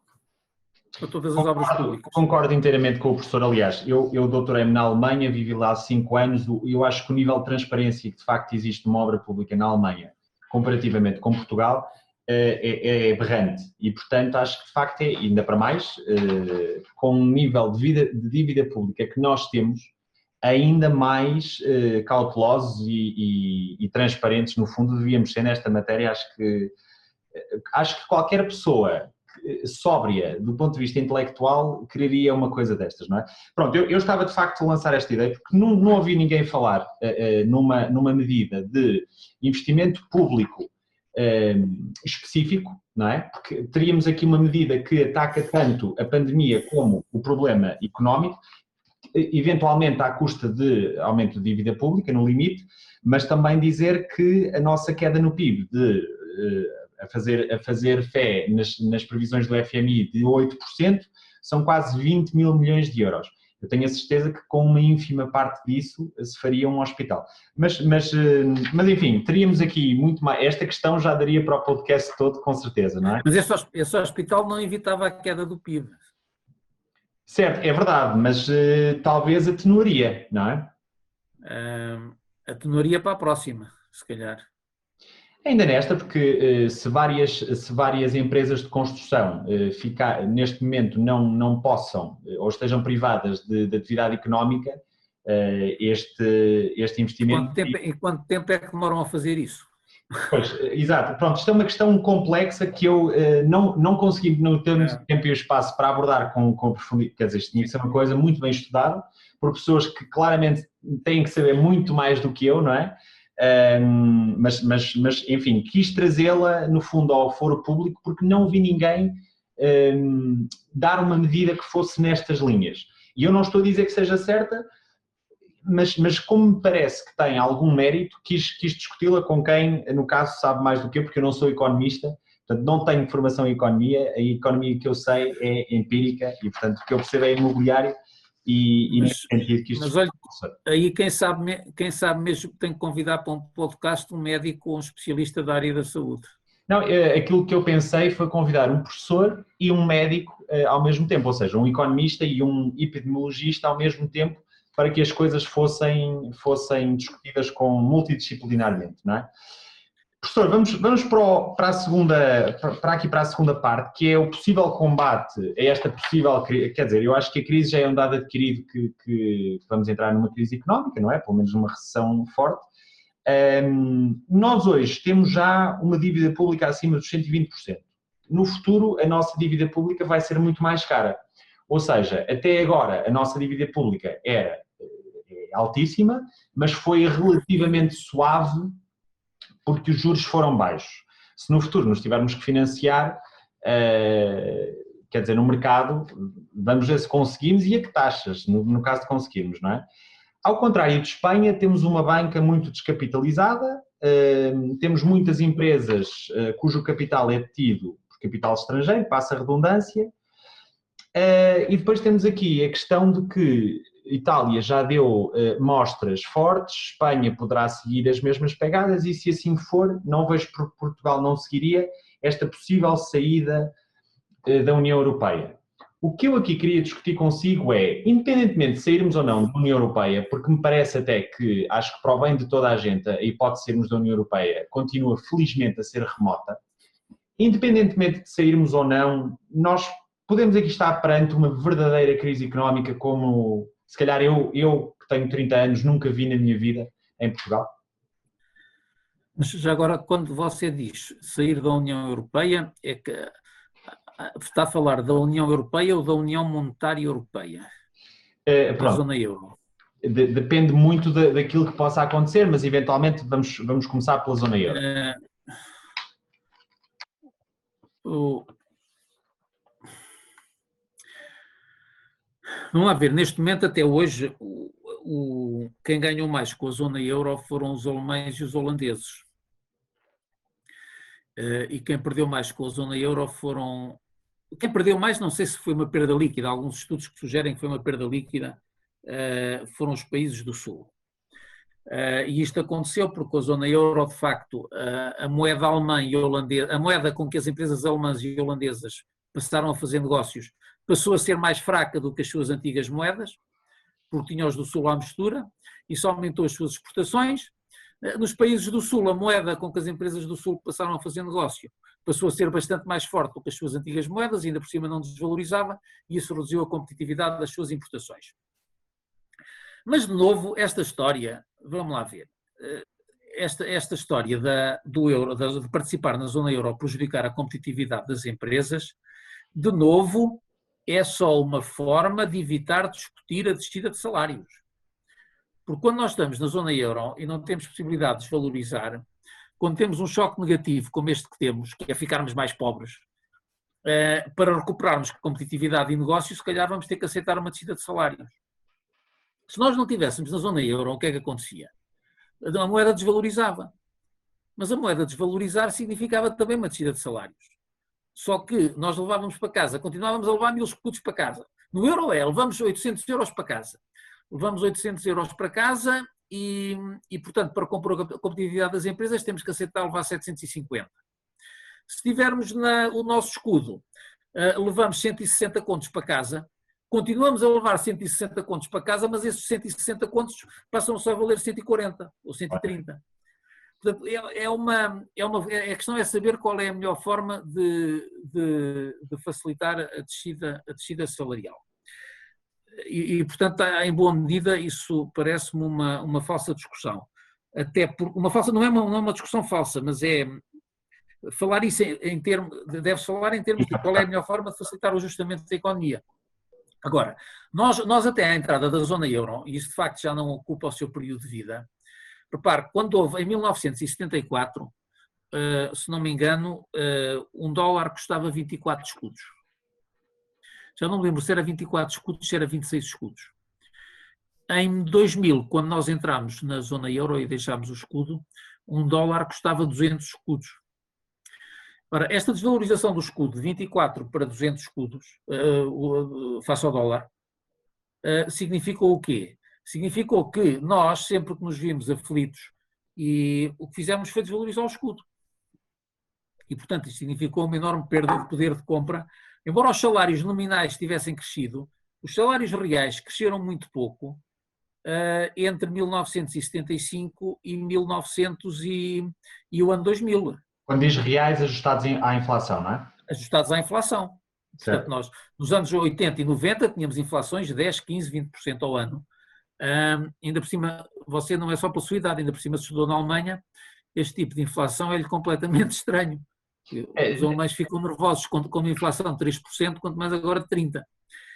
para todas as concordo, obras públicas. Concordo inteiramente com o professor. Aliás, eu, eu doutorei-me na Alemanha, vivi lá há cinco anos, e eu acho que o nível de transparência que de facto existe numa obra pública na Alemanha, comparativamente com Portugal, eh, é, é aberrante. E, portanto, acho que de facto é, ainda para mais, eh, com um nível de, vida, de dívida pública que nós temos, ainda mais eh, cautelosos e, e, e, transparentes, no fundo, devíamos ser nesta matéria. Acho que, acho que qualquer pessoa sóbria do ponto de vista intelectual quereria uma coisa destas, não é? Pronto, eu, eu estava de facto a lançar esta ideia porque não, não ouvi ninguém falar uh, uh, numa, numa medida de investimento público uh, específico, não é? Porque teríamos aqui uma medida que ataca tanto a pandemia como o problema económico, eventualmente à custa de aumento de dívida pública, no limite, mas também dizer que a nossa queda no PIB de a fazer, a fazer fé nas, nas previsões do FMI de 8%, são quase 20 mil milhões de euros. Eu tenho a certeza que com uma ínfima parte disso se faria um hospital. Mas, mas, eh, mas enfim, teríamos aqui muito mais. Esta questão já daria para o podcast todo, com certeza, não é? Mas esse, esse hospital não evitava a queda do PIB. Certo, é verdade, mas uh, talvez atenuaria, não é? Uh, atenuaria para a próxima, se calhar. Ainda nesta, porque eh, se várias, se várias empresas de construção eh, ficar, neste momento não, não possam eh, ou estejam privadas de, de atividade económica, este, este investimento. Quanto tempo, em quanto tempo é que demoram a fazer isso? Pois, exato. Pronto, isto é uma questão complexa que eu não, não consegui, não muito é. tempo e espaço para abordar com, com profundidade. Quer dizer, isto tinha que ser uma coisa muito bem estudada por pessoas que claramente têm que saber muito mais do que eu, não é? Um, mas, mas, mas, enfim, quis trazê-la no fundo ao foro público porque não vi ninguém um, dar uma medida que fosse nestas linhas. E eu não estou a dizer que seja certa, mas, mas como me parece que tem algum mérito, quis, quis discuti-la com quem, no caso, sabe mais do que eu, porque eu não sou economista, portanto não tenho formação em economia, a economia que eu sei é empírica e, portanto, o que eu percebo é imobiliário e, e mas, sentido que isto mas olha, aí quem sabe, quem sabe mesmo que tem que convidar para um podcast um médico ou um especialista da área da saúde. Não, é, aquilo que eu pensei foi convidar um professor e um médico eh, ao mesmo tempo, ou seja, um economista e um epidemiologista ao mesmo tempo, para que as coisas fossem, fossem discutidas com multidisciplinarmente, não é? Professor, vamos, vamos para, o, para, a segunda, para aqui para a segunda parte, que é o possível combate a esta possível, quer dizer, eu acho que a crise já é um dado adquirido que, que vamos entrar numa crise económica, não é? Pelo menos numa recessão forte. Um, nós hoje temos já uma dívida pública acima dos 120%. No futuro, a nossa dívida pública vai ser muito mais cara. Ou seja, até agora a nossa dívida pública era eh, altíssima, mas foi relativamente suave porque os juros foram baixos. Se no futuro nos tivermos que financiar, uh, quer dizer, no mercado, vamos ver se conseguimos e a que taxas, no, no caso de conseguirmos, não é? Ao contrário de Espanha, temos uma banca muito descapitalizada, uh, temos muitas empresas uh, cujo capital é detido por capital estrangeiro, passa a redundância, e depois temos aqui a questão de que Itália já deu uh, mostras fortes, Espanha poderá seguir as mesmas pegadas e se assim for, não vejo por Portugal não seguiria esta possível saída uh, da União Europeia. O que eu aqui queria discutir consigo é, independentemente de sairmos ou não da União Europeia, porque me parece até que, acho que para o bem de toda a gente, a hipótese de sermos da União Europeia continua felizmente a ser remota, independentemente de sairmos ou não, nós podemos aqui estar perante uma verdadeira crise económica como se calhar eu, eu que tenho 30 anos nunca vi na minha vida em Portugal. Mas já agora, quando você diz sair da União Europeia, é que está a falar da União Europeia ou da União Monetária Europeia? É, da zona euro. De, depende muito de, daquilo que possa acontecer, mas eventualmente vamos, vamos começar pela zona euro. É, o, vamos lá ver, neste momento até hoje, o, o, quem ganhou mais com a zona euro foram os alemães e os holandeses. Uh, e quem perdeu mais com a zona euro foram. Quem perdeu mais, não sei se foi uma perda líquida, alguns estudos que sugerem que foi uma perda líquida, uh, foram os países do Sul. Uh, e isto aconteceu porque a zona euro, de facto, a moeda alemã e holandesa, a moeda com que as empresas alemãs e holandesas passaram a fazer negócios, passou a ser mais fraca do que as suas antigas moedas, porque tinha os do Sul à mistura, só aumentou as suas exportações, eh, nos países do Sul, a moeda com que as empresas do Sul passaram a fazer negócio passou a ser bastante mais forte do que as suas antigas moedas, ainda por cima não desvalorizava, e isso reduziu a competitividade das suas importações. Mas, de novo, esta história, vamos lá ver, eh, esta, esta história da, do euro, de participar na zona euro prejudicar a competitividade das empresas, de novo, é só uma forma de evitar discutir a descida de salários. Porque quando nós estamos na zona euro e não temos possibilidade de desvalorizar, quando temos um choque negativo como este que temos, que é ficarmos mais pobres, eh, para recuperarmos competitividade e negócios, se calhar vamos ter que aceitar uma descida de salários. Se nós não tivéssemos na zona euro, o que é que acontecia? A moeda desvalorizava. Mas a moeda desvalorizar significava também uma descida de salários. Só que nós levávamos para casa, continuávamos a levar mil escudos para casa. No euro é, levamos 800 euros para casa levamos 800 euros para casa e, e, portanto, para compor a competitividade das empresas temos que aceitar levar 750. Se tivermos na, o nosso escudo, uh, levamos 160 contos para casa, continuamos a levar 160 contos para casa, mas esses 160 contos passam só a valer 140 ou 130. É, é, uma, é uma, é, a questão é saber qual é a melhor forma de, de, de facilitar a descida, a descida salarial e, e, portanto, em boa medida, isso parece-me uma, uma falsa discussão. Até por, uma falsa, não é uma, não é uma discussão falsa, mas é falar isso em, em termos, deve falar em termos de qual é a melhor forma de facilitar o ajustamento da economia. Agora, nós, nós até à entrada da zona euro, e isso de facto já não ocupa o seu período de vida, repare, quando houve, em 1974, uh, eh, se não me engano, uh, um dólar custava 24 escudos já não me lembro se era 24 escudos, se era 26 escudos. Em 2000, quando nós entramos na zona euro e deixámos o escudo, um dólar custava 200 escudos. Ora, esta desvalorização do escudo de 24 para 200 escudos, uh, face ao dólar, significou o quê? Significou que nós, sempre que nos vimos aflitos, e o que fizemos foi desvalorizar o escudo. E, portanto, isto significou uma enorme perda de poder de compra Embora os salários nominais tivessem crescido, os salários reais cresceram muito pouco uh, entre 1975 e 1900 e, e, o ano 2000. Quando diz reais ajustados à inflação, não é? Ajustados à inflação. Portanto, nós, nos anos 80 e 90, tínhamos inflações de 10, 15, 20% ao ano. Ainda por cima, você não é só pela sua idade, ainda por cima se estudou na Alemanha, este tipo de inflação é-lhe completamente estranho. É, Os alemães ficam nervosos com, com uma inflação de 3%, quanto mais agora de 30%.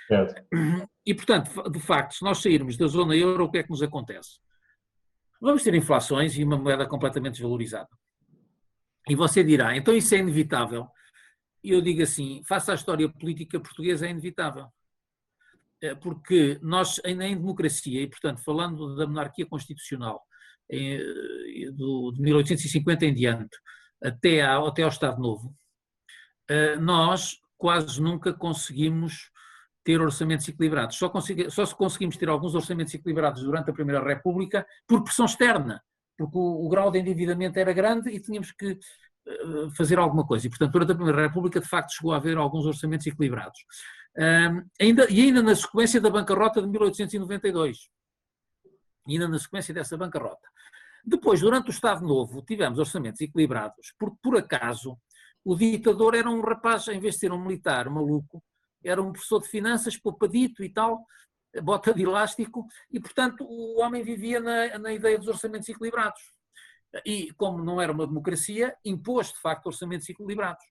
Certo. E, portanto, de facto, se nós sairmos da zona euro, o que é que nos acontece? Vamos ter inflações e uma moeda completamente desvalorizada. E você dirá, então isso é inevitável. E eu digo assim, face à história política portuguesa, é inevitável. É, porque nós, em democracia, e portanto, falando da monarquia constitucional, de 1850 em diante, até ao, até ao Estado Novo, eh, nós quase nunca conseguimos ter orçamentos equilibrados. Só, consegui, só se conseguimos ter alguns orçamentos equilibrados durante a Primeira República por pressão externa, porque o, o grau de endividamento era grande e tínhamos que fazer alguma coisa. E, portanto, durante a Primeira República, de facto, chegou a haver alguns orçamentos equilibrados. Um, ainda, e ainda na sequência da bancarrota de 1892. Ainda na sequência dessa bancarrota. Depois, durante o Estado Novo, tivemos orçamentos equilibrados, porque por acaso o ditador era um rapaz, em vez de ser um militar maluco, era um professor de finanças, poupadito e tal, bota de elástico, e portanto o homem vivia na, na ideia dos orçamentos equilibrados. E como não era uma democracia, impôs de facto orçamentos equilibrados.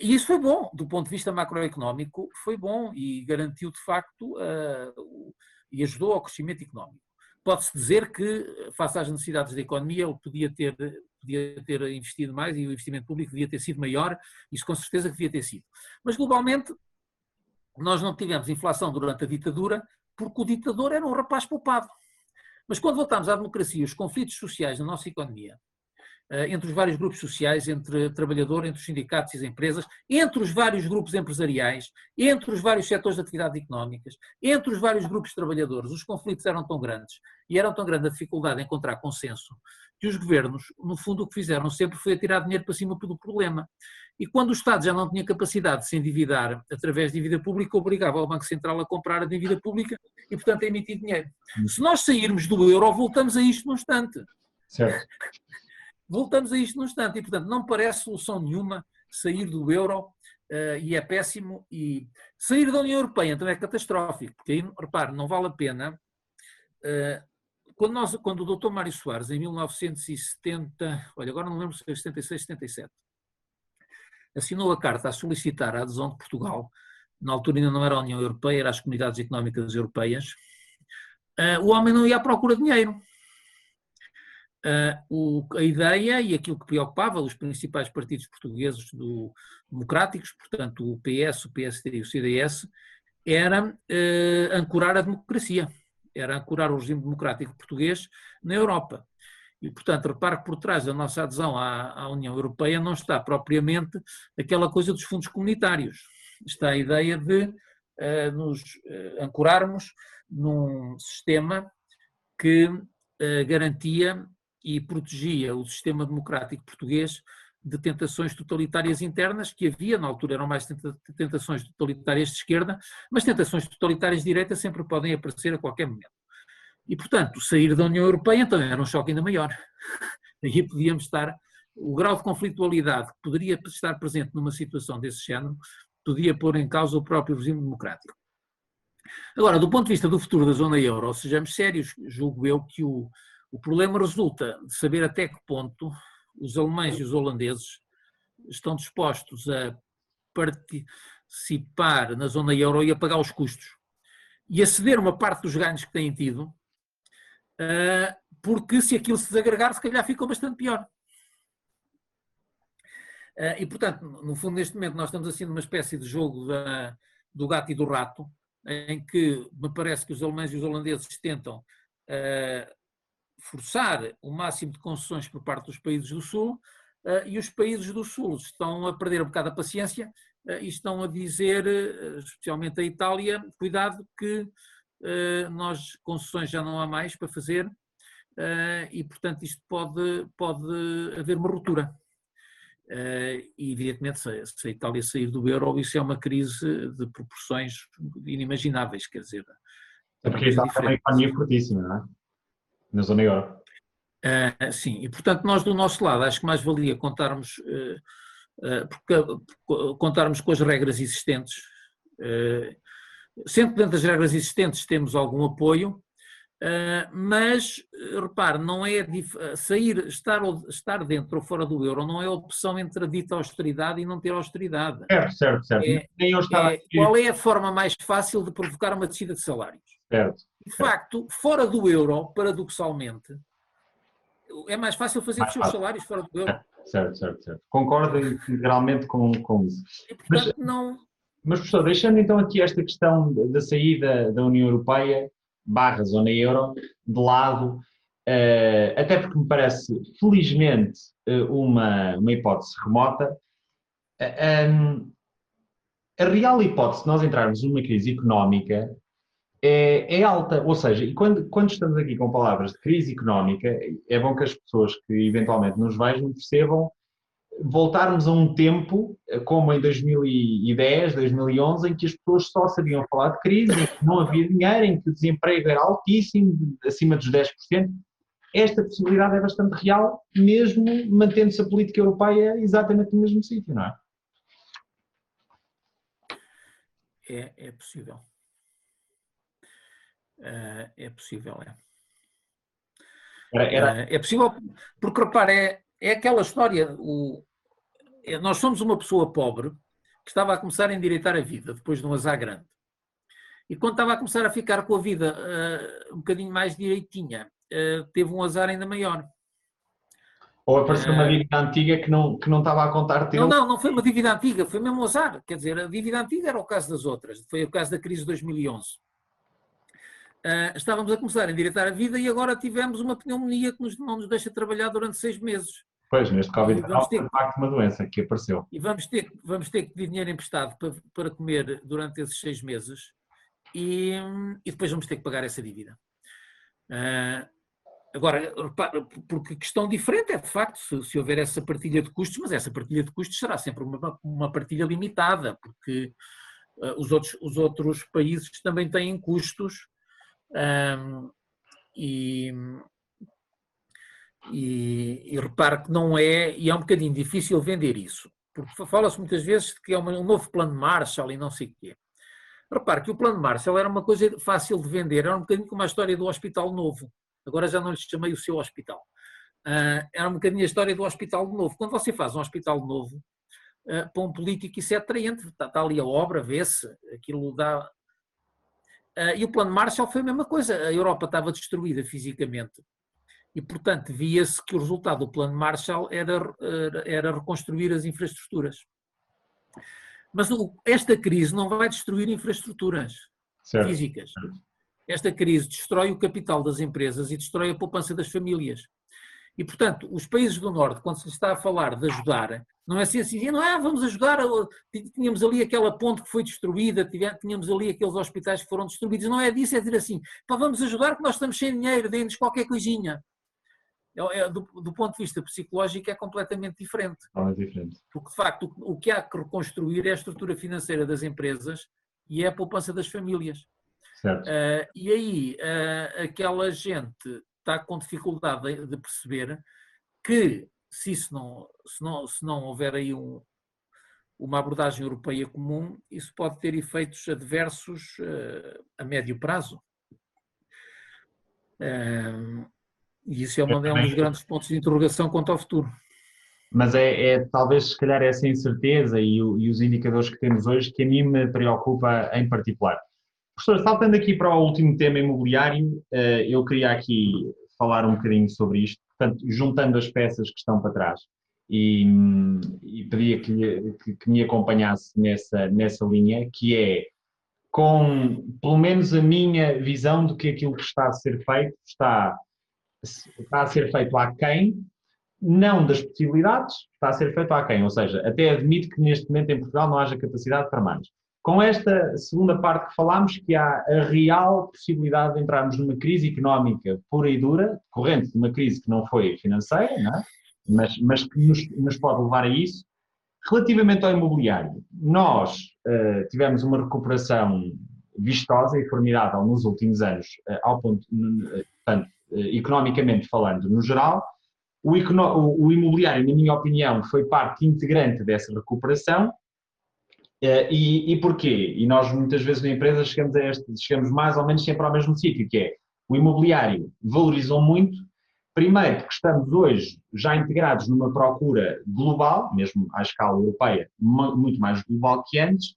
E isso foi bom, do ponto de vista macroeconómico, foi bom e garantiu de facto uh, e ajudou ao crescimento económico pode-se dizer que, face às necessidades da economia, ele podia ter, podia ter investido mais e o investimento público devia ter sido maior, isso com certeza devia ter sido. Mas, globalmente, nós não tivemos inflação durante a ditadura porque o ditador era um rapaz poupado. Mas quando voltamos à democracia, os conflitos sociais na nossa economia, entre os vários grupos sociais, entre trabalhador, entre os sindicatos e as empresas, entre os vários grupos empresariais, entre os vários setores de atividades económicas, entre os vários grupos de trabalhadores, os conflitos eram tão grandes e eram tão grande a dificuldade em encontrar consenso que os governos, no fundo, o que fizeram sempre foi tirar dinheiro para cima do problema. E quando o Estado já não tinha capacidade de se endividar através de dívida pública, obrigava o Banco Central a comprar a dívida pública e, portanto, a emitir dinheiro. Se nós sairmos do euro, voltamos a isto num instante. Certo. Voltamos a isto num instante. E, portanto, não parece solução nenhuma sair do euro uh, e é péssimo. E sair da União Europeia então é catastrófico, porque aí, repare, não vale a pena. Uh, quando, nós, quando o doutor Mário Soares, em 1970, olha, agora não lembro se foi 76, 77, assinou a carta a solicitar a adesão de Portugal, na altura ainda não era a União Europeia, era as Comunidades Económicas Europeias, uh, o homem não ia à procura de dinheiro. Uh, o, a ideia e aquilo que preocupava os principais partidos portugueses do, democráticos, portanto o PS, o PSD e o CDS, era uh, ancorar a democracia, era ancorar o regime democrático português na Europa. E, portanto, repare que por trás da nossa adesão à, à, União Europeia não está propriamente aquela coisa dos fundos comunitários. Está a ideia de uh, nos uh, ancorarmos num sistema que garantia e protegia o sistema democrático português de tentações totalitárias internas que havia, na altura eram mais tentações totalitárias de esquerda, mas tentações totalitárias de direita sempre podem aparecer a qualquer momento. E, portanto, sair da União Europeia então era um choque ainda maior. Aí podíamos estar, o grau de conflitualidade que poderia estar presente numa situação desse género, podia pôr em causa o próprio regime democrático. Agora, do ponto de vista do futuro da zona euro, sejamos sérios, julgo eu que o, o problema resulta de saber até que ponto os alemães e os holandeses estão dispostos a participar na zona euro e a pagar os custos e a ceder uma parte dos ganhos que têm tido ah, porque se aquilo se desagregar, se calhar ficou bastante pior. Ah, e, portanto, no fundo, neste momento, nós estamos assim numa espécie de jogo da, do gato e do rato, em que me parece que os alemães e os holandeses tentam uh, forçar o máximo de concessões por parte dos países do Sul, uh, e os países do Sul estão a perder um bocado a paciência uh, e estão a dizer, especialmente a Itália, cuidado que eh, nós concessões já não há mais para fazer eh, e, portanto, isto pode, pode haver uma ruptura. Eh, e, evidentemente, se, a Itália sair do euro, isso é uma crise de proporções inimagináveis, quer dizer. É porque está uma economia fortíssima, não é? Na zona euro. Uh, sim, e portanto nós do nosso lado acho que mais valia contarmos, uh, porque, contarmos com as regras existentes Sempre dentro das regras existentes temos algum apoio, mas, repare, não é sair, estar, estar dentro ou fora do euro não é opção entre a dita austeridade e não ter austeridade. Certo, certo, certo. É, é, qual é a forma mais fácil de provocar uma descida de salários? Certo. De facto, fora do euro, paradoxalmente, é mais fácil fazer mais os seus salários fora do euro. Certo, certo, certo. Concordo integralmente com, com isso. E, portanto, mas... não mas, professor, deixando então aqui esta questão da saída da União Europeia barra zona euro de lado, uh, até porque me parece, felizmente, uh, uma, uma hipótese remota, uh, eh, um, a real hipótese de nós entrarmos numa crise económica é, é, alta, ou seja, e quando, quando estamos aqui com palavras de crise económica, é bom que as pessoas que eventualmente nos vejam percebam voltarmos a um tempo, eh, como em 2010, 2011, em que as pessoas só sabiam falar de crise, em que não havia dinheiro, em que o desemprego era altíssimo, acima dos 10%. Esta possibilidade é bastante real, mesmo mantendo-se a política europeia exatamente no mesmo sítio, não é? É, é possível. Uh, é possível, é. Era. Uh, é possível, porque repare, é, é aquela história, o, é, nós somos uma pessoa pobre que estava a começar a endireitar a vida depois de um azar grande. E quando estava a começar a ficar com a vida uh, um bocadinho mais direitinha, uh, teve um azar ainda maior. Ou apareceu uma dívida antiga que não, que não estava a contar. Não, não, não foi uma dívida antiga, foi mesmo azar. Quer dizer, a dívida antiga era o caso das outras, foi o caso da crise de 2011. Uh, estávamos a começar a endireitar a vida e agora tivemos uma pneumonia que nos, não nos deixa trabalhar durante seis meses. Pois, neste Covid-19 foi de facto uma doença que apareceu. E vamos ter, vamos ter que pedir dinheiro emprestado para, para comer durante esses seis meses e, e depois vamos ter que pagar essa dívida. Uh, agora, porque questão diferente é de facto se, se, houver essa partilha de custos, mas essa partilha de custos será sempre uma, uma partilha limitada, porque uh, os, outros, os outros países também têm custos um, e, e, e repare que não é, e é um bocadinho difícil vender isso, porque fala-se muitas vezes que é um novo plano Marshall e não sei o quê. Repare que o plano Marshall era uma coisa fácil de vender, era um bocadinho como a história do Hospital Novo. Agora já não lhe chamei o seu hospital. Uh, era um bocadinho a história do Hospital Novo. Quando você faz um Hospital Novo, uh, para um político isso é atraente. Está, está ali a obra, vê-se, aquilo dá, e o plano Marshall foi a mesma coisa. A Europa estava destruída fisicamente. E, portanto, via-se que o resultado do plano Marshall era, era reconstruir as infraestruturas. Mas o, esta crise não vai destruir infraestruturas certo. físicas. Esta crise destrói o capital das empresas e destrói a poupança das famílias. E, portanto, os países do Norte, quando se está a falar de ajudar, não é assim assim, não é, vamos ajudar, tínhamos ali aquela ponte que foi destruída, tínhamos ali aqueles hospitais que foram destruídos, não é disso, é dizer assim, pá, vamos ajudar que nós estamos sem dinheiro, deem-nos qualquer coisinha. É, é, do, do, ponto de vista psicológico é completamente diferente. Ah, é diferente. Porque, de facto, o, o que há que reconstruir é a estrutura financeira das empresas e é a poupança das famílias. Certo. Uh, e aí, uh, aquela gente está com dificuldade de perceber que se isso não, se não, se não houver aí um, uma abordagem europeia comum, isso pode ter efeitos adversos uh, a médio prazo. Uh, e isso é, uma, é um dos grandes pontos de interrogação quanto ao futuro. Mas é, é talvez, se calhar, essa incerteza e, o, e, os indicadores que temos hoje que a mim me preocupa em particular. Professor, saltando aqui para o último tema imobiliário, eh, eu queria aqui falar um bocadinho sobre isto, portanto, juntando as peças que estão para trás. E, e pedia que, que, que, me acompanhasse nessa, nessa linha, que é com pelo menos a minha visão de que aquilo que está a ser feito está, está a ser feito a quem, não das possibilidades, está a ser feito a quem, ou seja, até admito que neste momento em Portugal não haja capacidade para mais. Com esta segunda parte que falámos, que há a real possibilidade de entrarmos numa crise económica pura e dura, corrente de uma crise que não foi financeira, não é? mas, mas que nos, nos, pode levar a isso. Relativamente ao imobiliário, nós uh, tivemos uma recuperação vistosa e formidável nos últimos anos, uh, ao ponto, uh, portanto, economicamente falando, no geral. O, o, o imobiliário, na minha opinião, foi parte integrante dessa recuperação Uh, e, e, porquê? E nós muitas vezes na empresa chegamos, a este, chegamos mais ou menos sempre ao mesmo sítio, que é o imobiliário valorizou muito, primeiro porque estamos hoje já integrados numa procura global, mesmo à escala europeia, muito mais global que antes,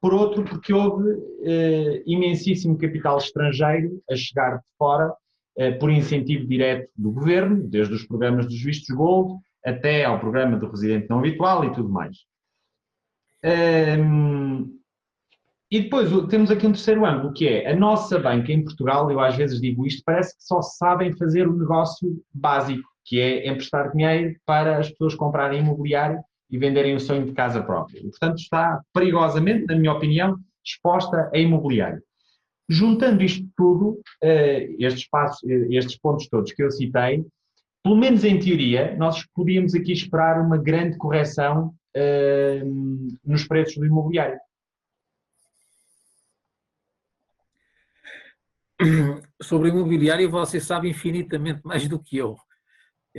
por outro porque houve uh, imensíssimo capital estrangeiro a chegar de fora uh, por incentivo direto do governo, desde os programas dos vistos gold até ao programa do residente não habitual e tudo mais. Um, e depois temos aqui um terceiro ângulo, que é a nossa banca em Portugal, eu às vezes digo isto, parece que só sabem fazer o negócio básico, que é emprestar dinheiro para as pessoas comprarem imobiliário e venderem o sonho de casa própria. Portanto, está perigosamente, na minha opinião, exposta a imobiliário. Juntando isto tudo, eh, estes, passos, estes pontos todos que eu citei, pelo menos em teoria, nós podíamos aqui esperar uma grande correção nos preços do imobiliário. Sobre o imobiliário, você sabe infinitamente mais do que eu.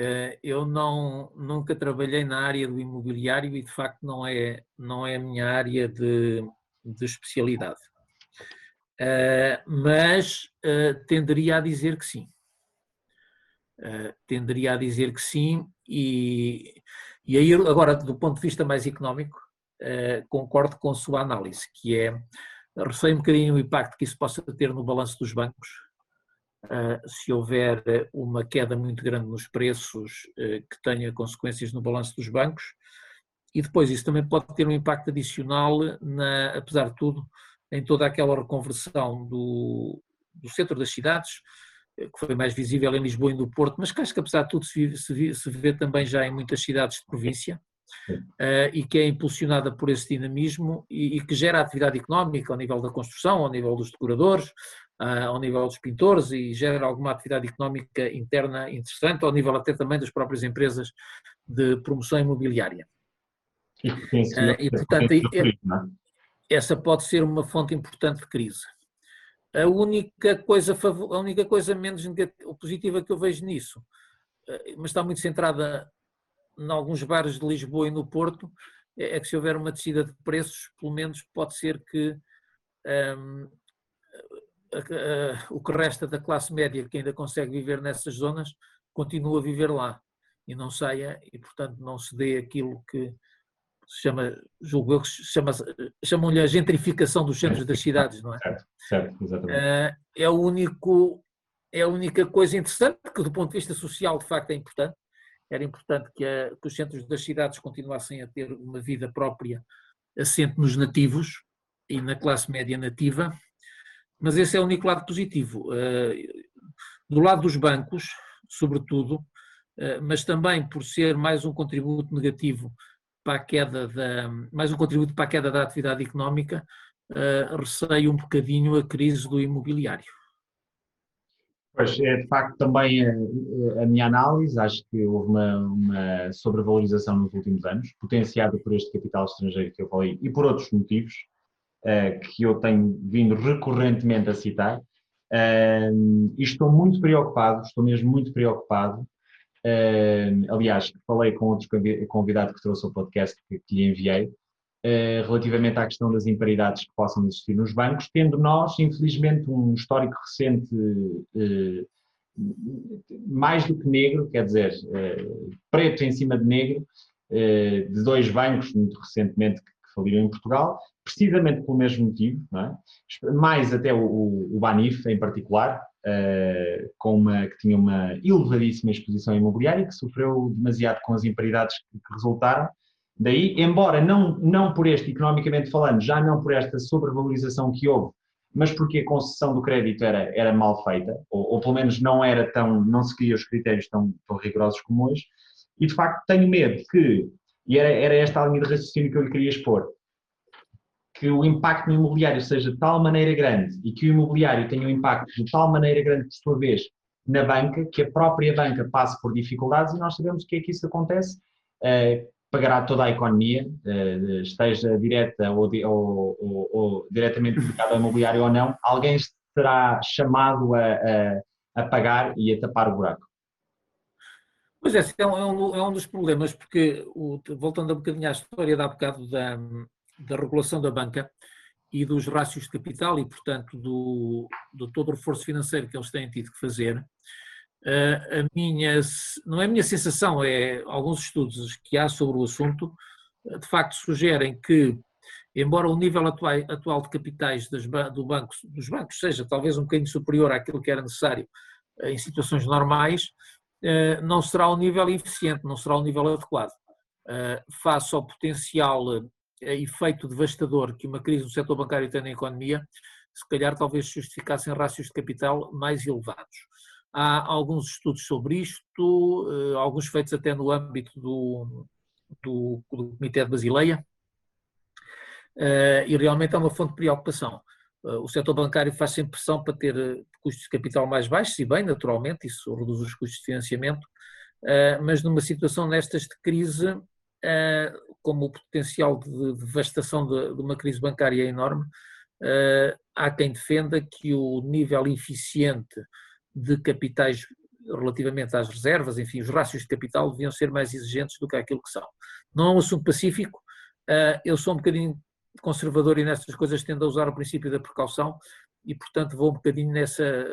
Eh, eu não, nunca trabalhei na área do imobiliário e, de facto, não é, não é a minha área de, de especialidade. Uh, mas uh, tenderia a dizer que sim. Tenderia a dizer que sim, e e aí, agora, do ponto de vista mais económico, eh, concordo com a sua análise, que é, receio um bocadinho o impacto que isso possa ter no balanço dos bancos, se houver uma queda muito grande nos preços que tenha consequências no balanço dos bancos. E depois isso também pode ter um impacto adicional, na, apesar de tudo, em toda aquela reconversão do, do centro das cidades, que foi mais visível em Lisboa e no Porto, mas que acho que apesar de tudo se, se, se vê também já em muitas cidades de província, uh, e que é impulsionada por esse dinamismo e, e, que gera atividade económica ao nível da construção, ao nível dos decoradores, uh, ao nível dos pintores e gera alguma atividade económica interna interessante, ao nível até também das próprias empresas de promoção imobiliária. E, uh, e portanto, essa pode ser uma fonte importante de crise. A única coisa, a única coisa menos positiva que eu vejo nisso, mas está muito centrada em alguns bares de Lisboa e no Porto, é, é que se houver uma descida de preços, pelo menos pode ser que um, a, a, o que resta da classe média que ainda consegue viver nessas zonas continue a viver lá e não saia e portanto não se dê aquilo que se chama, julgo eu, chama, chamam-lhe a gentrificação dos centros das cidades, não é? Certo, certo, exatamente. Uh, é o único, é a única coisa interessante que do ponto de vista social de facto é importante, era importante que, a, que os centros das cidades continuassem a ter uma vida própria assente nos nativos e na classe média nativa, mas esse é o único lado positivo. Eh, do lado dos bancos, sobretudo, eh, mas também por ser mais um contributo negativo para a queda da, mais um contributo para a queda da atividade económica, eh, receio um bocadinho a crise do imobiliário. Pois, é de facto também a, a, minha análise, acho que houve uma, uma, sobrevalorização nos últimos anos, potenciada por este capital estrangeiro que eu falei e por outros motivos uh, que eu tenho vindo recorrentemente a citar. Uh, e estou muito preocupado, estou mesmo muito preocupado. Uh, aliás, falei com outro convidado que trouxe o podcast que, que lhe enviei, eh, relativamente à questão das imparidades que possam existir nos bancos, tendo nós, infelizmente, um histórico recente eh, mais do que negro, quer dizer, eh, preto em cima de negro, de dois bancos muito recentemente que faliram em Portugal, precisamente pelo mesmo motivo, é? mais até o, o, Banif em particular, com uma, que tinha uma elevadíssima exposição imobiliária, que sofreu demasiado com as imparidades que, que resultaram, Daí, embora não, não por este, economicamente falando, já não por esta sobrevalorização que houve, mas porque a concessão do crédito era, era mal feita, ou, ou pelo menos não era tão, não seguia os critérios tão, tão rigorosos como hoje, e de facto tenho medo que, e era, era esta a linha de raciocínio que eu lhe queria expor, que o impacto no imobiliário seja de tal maneira grande e que o imobiliário tenha um impacto de tal maneira grande, por sua vez, na banca, que a própria banca passe por dificuldades, e nós sabemos que é que isso acontece. Uh, pagará toda a economia, eh, esteja direta ou, ou, ou, ou diretamente ligada ao imobiliário ou não, alguém será chamado a, a, a, pagar e a tapar o buraco. Pois é, é um, é um dos problemas, porque, o, voltando um bocadinho à história da bocado da, da regulação da banca e dos rácios de capital e, portanto, do, do todo o reforço financeiro que eles têm tido que fazer, a minha, não é a minha sensação, é alguns estudos que há sobre o assunto, de facto sugerem que, embora o nível atual, atual de capitais das, do banco, dos bancos seja talvez um bocadinho superior àquilo que era necessário em situações normais, não será um nível eficiente, não será um nível adequado. Face ao potencial efeito devastador que uma crise no setor bancário tem na economia, se calhar talvez justificassem rácios de capital mais elevados. Há alguns estudos sobre isto, eh, alguns feitos até no âmbito do, do, do Comitê de Basileia, eh, e realmente é uma fonte de preocupação. Eh, o setor bancário faz sempre pressão para ter custos de capital mais baixos, e bem, naturalmente, isso reduz os custos de financiamento, mas numa situação nestas de crise, como o potencial de devastação de uma crise bancária é enorme, há quem defenda que o nível eficiente de capitais relativamente às reservas, enfim, os rácios de capital deviam ser mais exigentes do que aquilo que são. Não é um assunto pacífico, ah, eu sou um bocadinho conservador e nestas coisas tendo a usar o princípio da precaução e, portanto, vou um bocadinho nessa,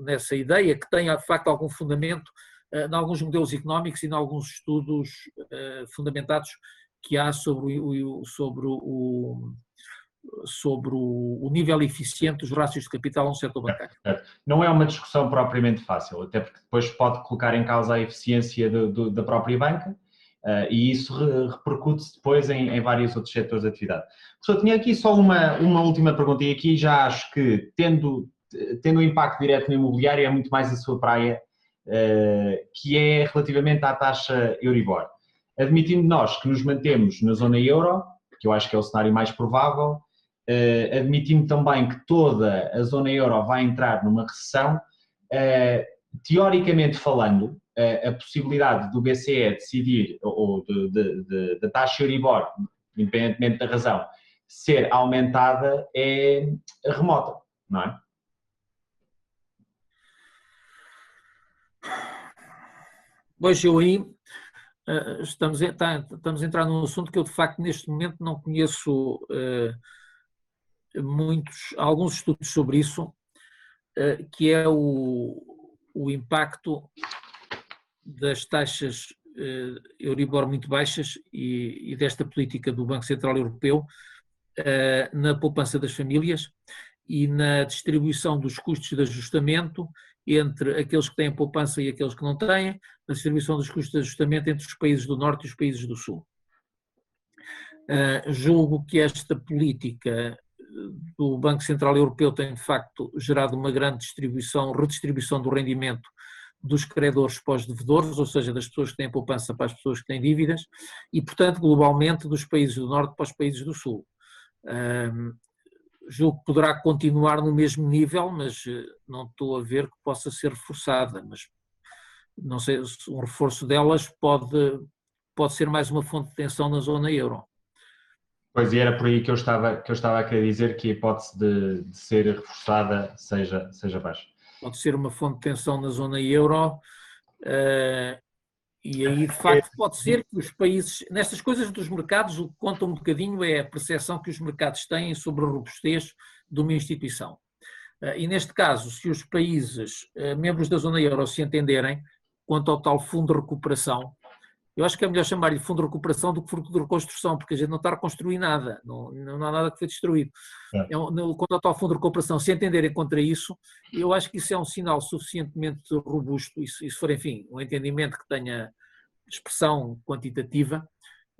nessa ideia que tem, de facto, algum fundamento ah, em alguns modelos económicos e em alguns estudos fundamentados que há sobre o, sobre o, sobre o, nível eficiente dos rácios de capital no setor bancário. Não é uma discussão propriamente fácil, até porque depois pode colocar em causa a eficiência do, do, da própria banca uh, e isso re, repercute-se depois em, em, vários outros setores de atividade. Professor, tinha aqui só uma, uma última pergunta e aqui já acho que, tendo, tendo um impacto direto no imobiliário, é muito mais a sua praia, uh, que é relativamente à taxa Euribor. Admitindo nós que nos mantemos na zona euro, que eu acho que é o cenário mais provável, uh, admitindo também que toda a zona euro vai entrar numa recessão, uh, teoricamente falando, uh, a possibilidade do BCE decidir, ou da taxa Euribor, independentemente da razão, ser aumentada é remota, não é? Pois eu aí estamos, a, tá, estamos a entrar num assunto que eu de facto neste momento não conheço uh, muitos, alguns estudos sobre isso, uh, que é o, o impacto das taxas uh, Euribor muito baixas e, e, desta política do Banco Central Europeu na poupança das famílias e na distribuição dos custos de ajustamento entre aqueles que têm poupança e aqueles que não têm, na distribuição dos custos de ajustamento entre os países do Norte e os países do Sul. Uh, julgo que esta política do Banco Central Europeu tem de facto gerado uma grande distribuição, redistribuição do rendimento dos credores para os devedores, ou seja, das pessoas que têm poupança para as pessoas que têm dívidas, e portanto globalmente dos países do Norte para os países do Sul. Uh, julgo que poderá continuar no mesmo nível, mas eh, não estou a ver que possa ser reforçada. Mas não sei se um reforço delas pode, pode ser mais uma fonte de tensão na zona euro. Pois, e era por aí que eu estava, que eu estava a querer dizer que a hipótese de, de ser reforçada seja, seja baixa. Pode ser uma fonte de tensão na zona euro. Uh, e aí, de facto, pode ser que os países, nestas coisas dos mercados, o que conta um bocadinho é a percepção que os mercados têm sobre a robustez de uma instituição. Ah, e neste caso, se os países, ah, membros da zona euro, se entenderem quanto ao tal fundo de recuperação, eu acho que é melhor chamar-lhe fundo de recuperação do que fundo de reconstrução, porque a gente não está a reconstruir nada, não, não há nada que foi destruído. É. É um, quanto ao fundo de recuperação, se entenderem contra isso, eu acho que isso é um sinal suficientemente robusto, e se, e se for, enfim, um entendimento que tenha expressão quantitativa,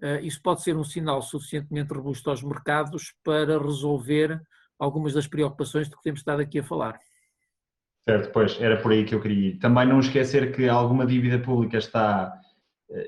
uh, isso pode ser um sinal suficientemente robusto aos mercados para resolver algumas das preocupações de que temos estado aqui a falar. Certo, pois, era por aí que eu queria ir. Também não esquecer que alguma dívida pública está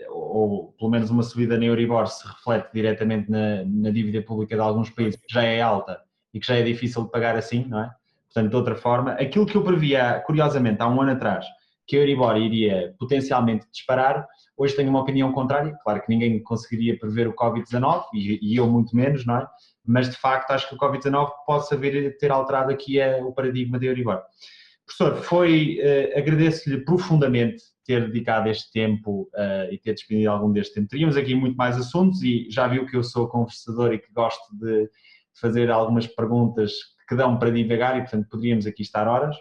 ou pelo menos uma subida na Euribor se reflete diretamente na, na, dívida pública de alguns países que já é alta e que já é difícil de pagar assim, não é? Portanto, de outra forma, aquilo que eu previa, curiosamente, há um ano atrás, que a Euribor iria potencialmente disparar, hoje tenho uma opinião contrária, claro que ninguém conseguiria prever o Covid-19 e, e, eu muito menos, não é? Mas de facto acho que o Covid-19 possa vir a ter alterado aqui a, o paradigma da Euribor. Professor, foi, uh, agradeço-lhe profundamente ter dedicado este tempo uh, e ter despedido algum deste tempo. Teríamos aqui muito mais assuntos e já viu que eu sou conversador e que gosto de fazer algumas perguntas que dão para divagar e, portanto, poderíamos aqui estar horas.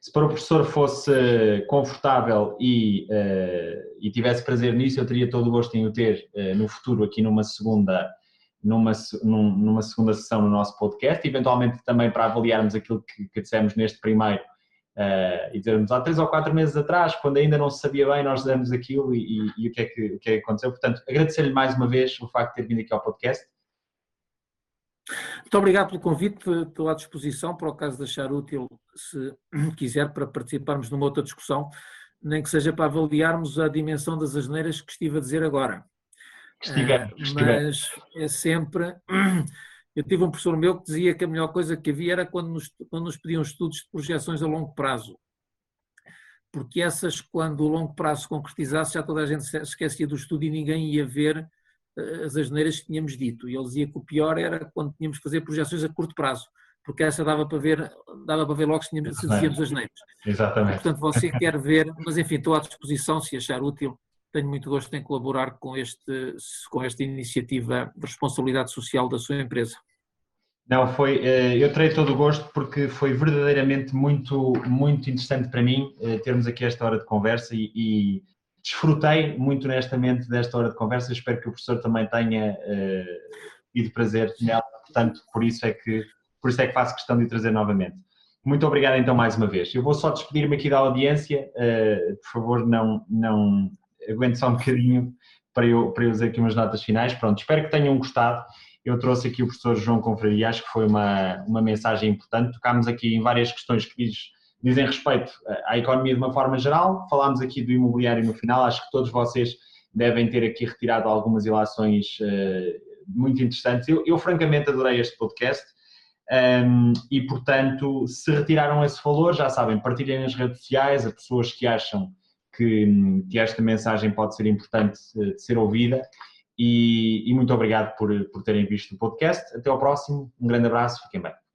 Se para o professor fosse confortável e, uh, e tivesse prazer nisso, eu teria todo o gosto em o ter uh, no futuro aqui numa segunda, numa, numa segunda sessão no nosso podcast, eventualmente também para avaliarmos aquilo que, que dissemos neste primeiro Uh, e dizermos há três ou quatro meses atrás, quando ainda não se sabia bem, nós damos aquilo e, e, e o, que é que, o que é que aconteceu. Portanto, agradecer-lhe mais uma vez o facto de ter vindo aqui ao podcast. Muito obrigado pelo convite, estou à disposição para o caso de achar útil, se quiser, para participarmos numa outra discussão, nem que seja para avaliarmos a dimensão das asneiras que estive a dizer agora. Estiver, uh, mas é sempre Eu tive um professor meu que dizia que a melhor coisa que havia era quando nos, quando nos pediam estudos de projeções a longo prazo. Porque essas, quando o longo prazo se concretizasse, já toda a gente se esquecia do estudo e ninguém ia ver eh, as asneiras que tínhamos dito. E ele dizia que o pior era quando tínhamos que fazer projeções a curto prazo, porque essa dava para ver, dava para ver logo se, tínhamos, se dizíamos asneiras. Exatamente. portanto, você quer ver, mas enfim, estou à disposição, se achar útil, tenho muito gosto em colaborar com, este, com esta iniciativa de responsabilidade social da sua empresa. Não, foi, eh, eu terei todo o gosto porque foi verdadeiramente muito, muito interessante para mim eh, termos aqui esta hora de conversa e, e desfrutei muito honestamente desta hora de conversa. Espero que o professor também tenha uh, tido prazer nela. portanto, por isso é que, por isso é que faço questão de trazer novamente. Muito obrigado então mais uma vez. Eu vou só despedir-me aqui da audiência, uh, por favor não, não aguente só um bocadinho para eu, para eu dizer aqui umas notas finais. Pronto, espero que tenham gostado. Eu trouxe aqui o professor João Confraria, acho que foi uma, uma mensagem importante. Tocámos aqui em várias questões que diz, dizem respeito à economia de uma forma geral. Falámos aqui do imobiliário no final, acho que todos vocês devem ter aqui retirado algumas ilações uh, muito interessantes. Eu, eu, francamente, adorei este podcast. Um, e, portanto, se retiraram esse valor, já sabem, partilhem nas redes sociais a pessoas que acham que, que esta mensagem pode ser importante eh, de ser ouvida. E, e muito obrigado por, por terem visto o podcast. Até ao próximo, um grande abraço, fiquem bem.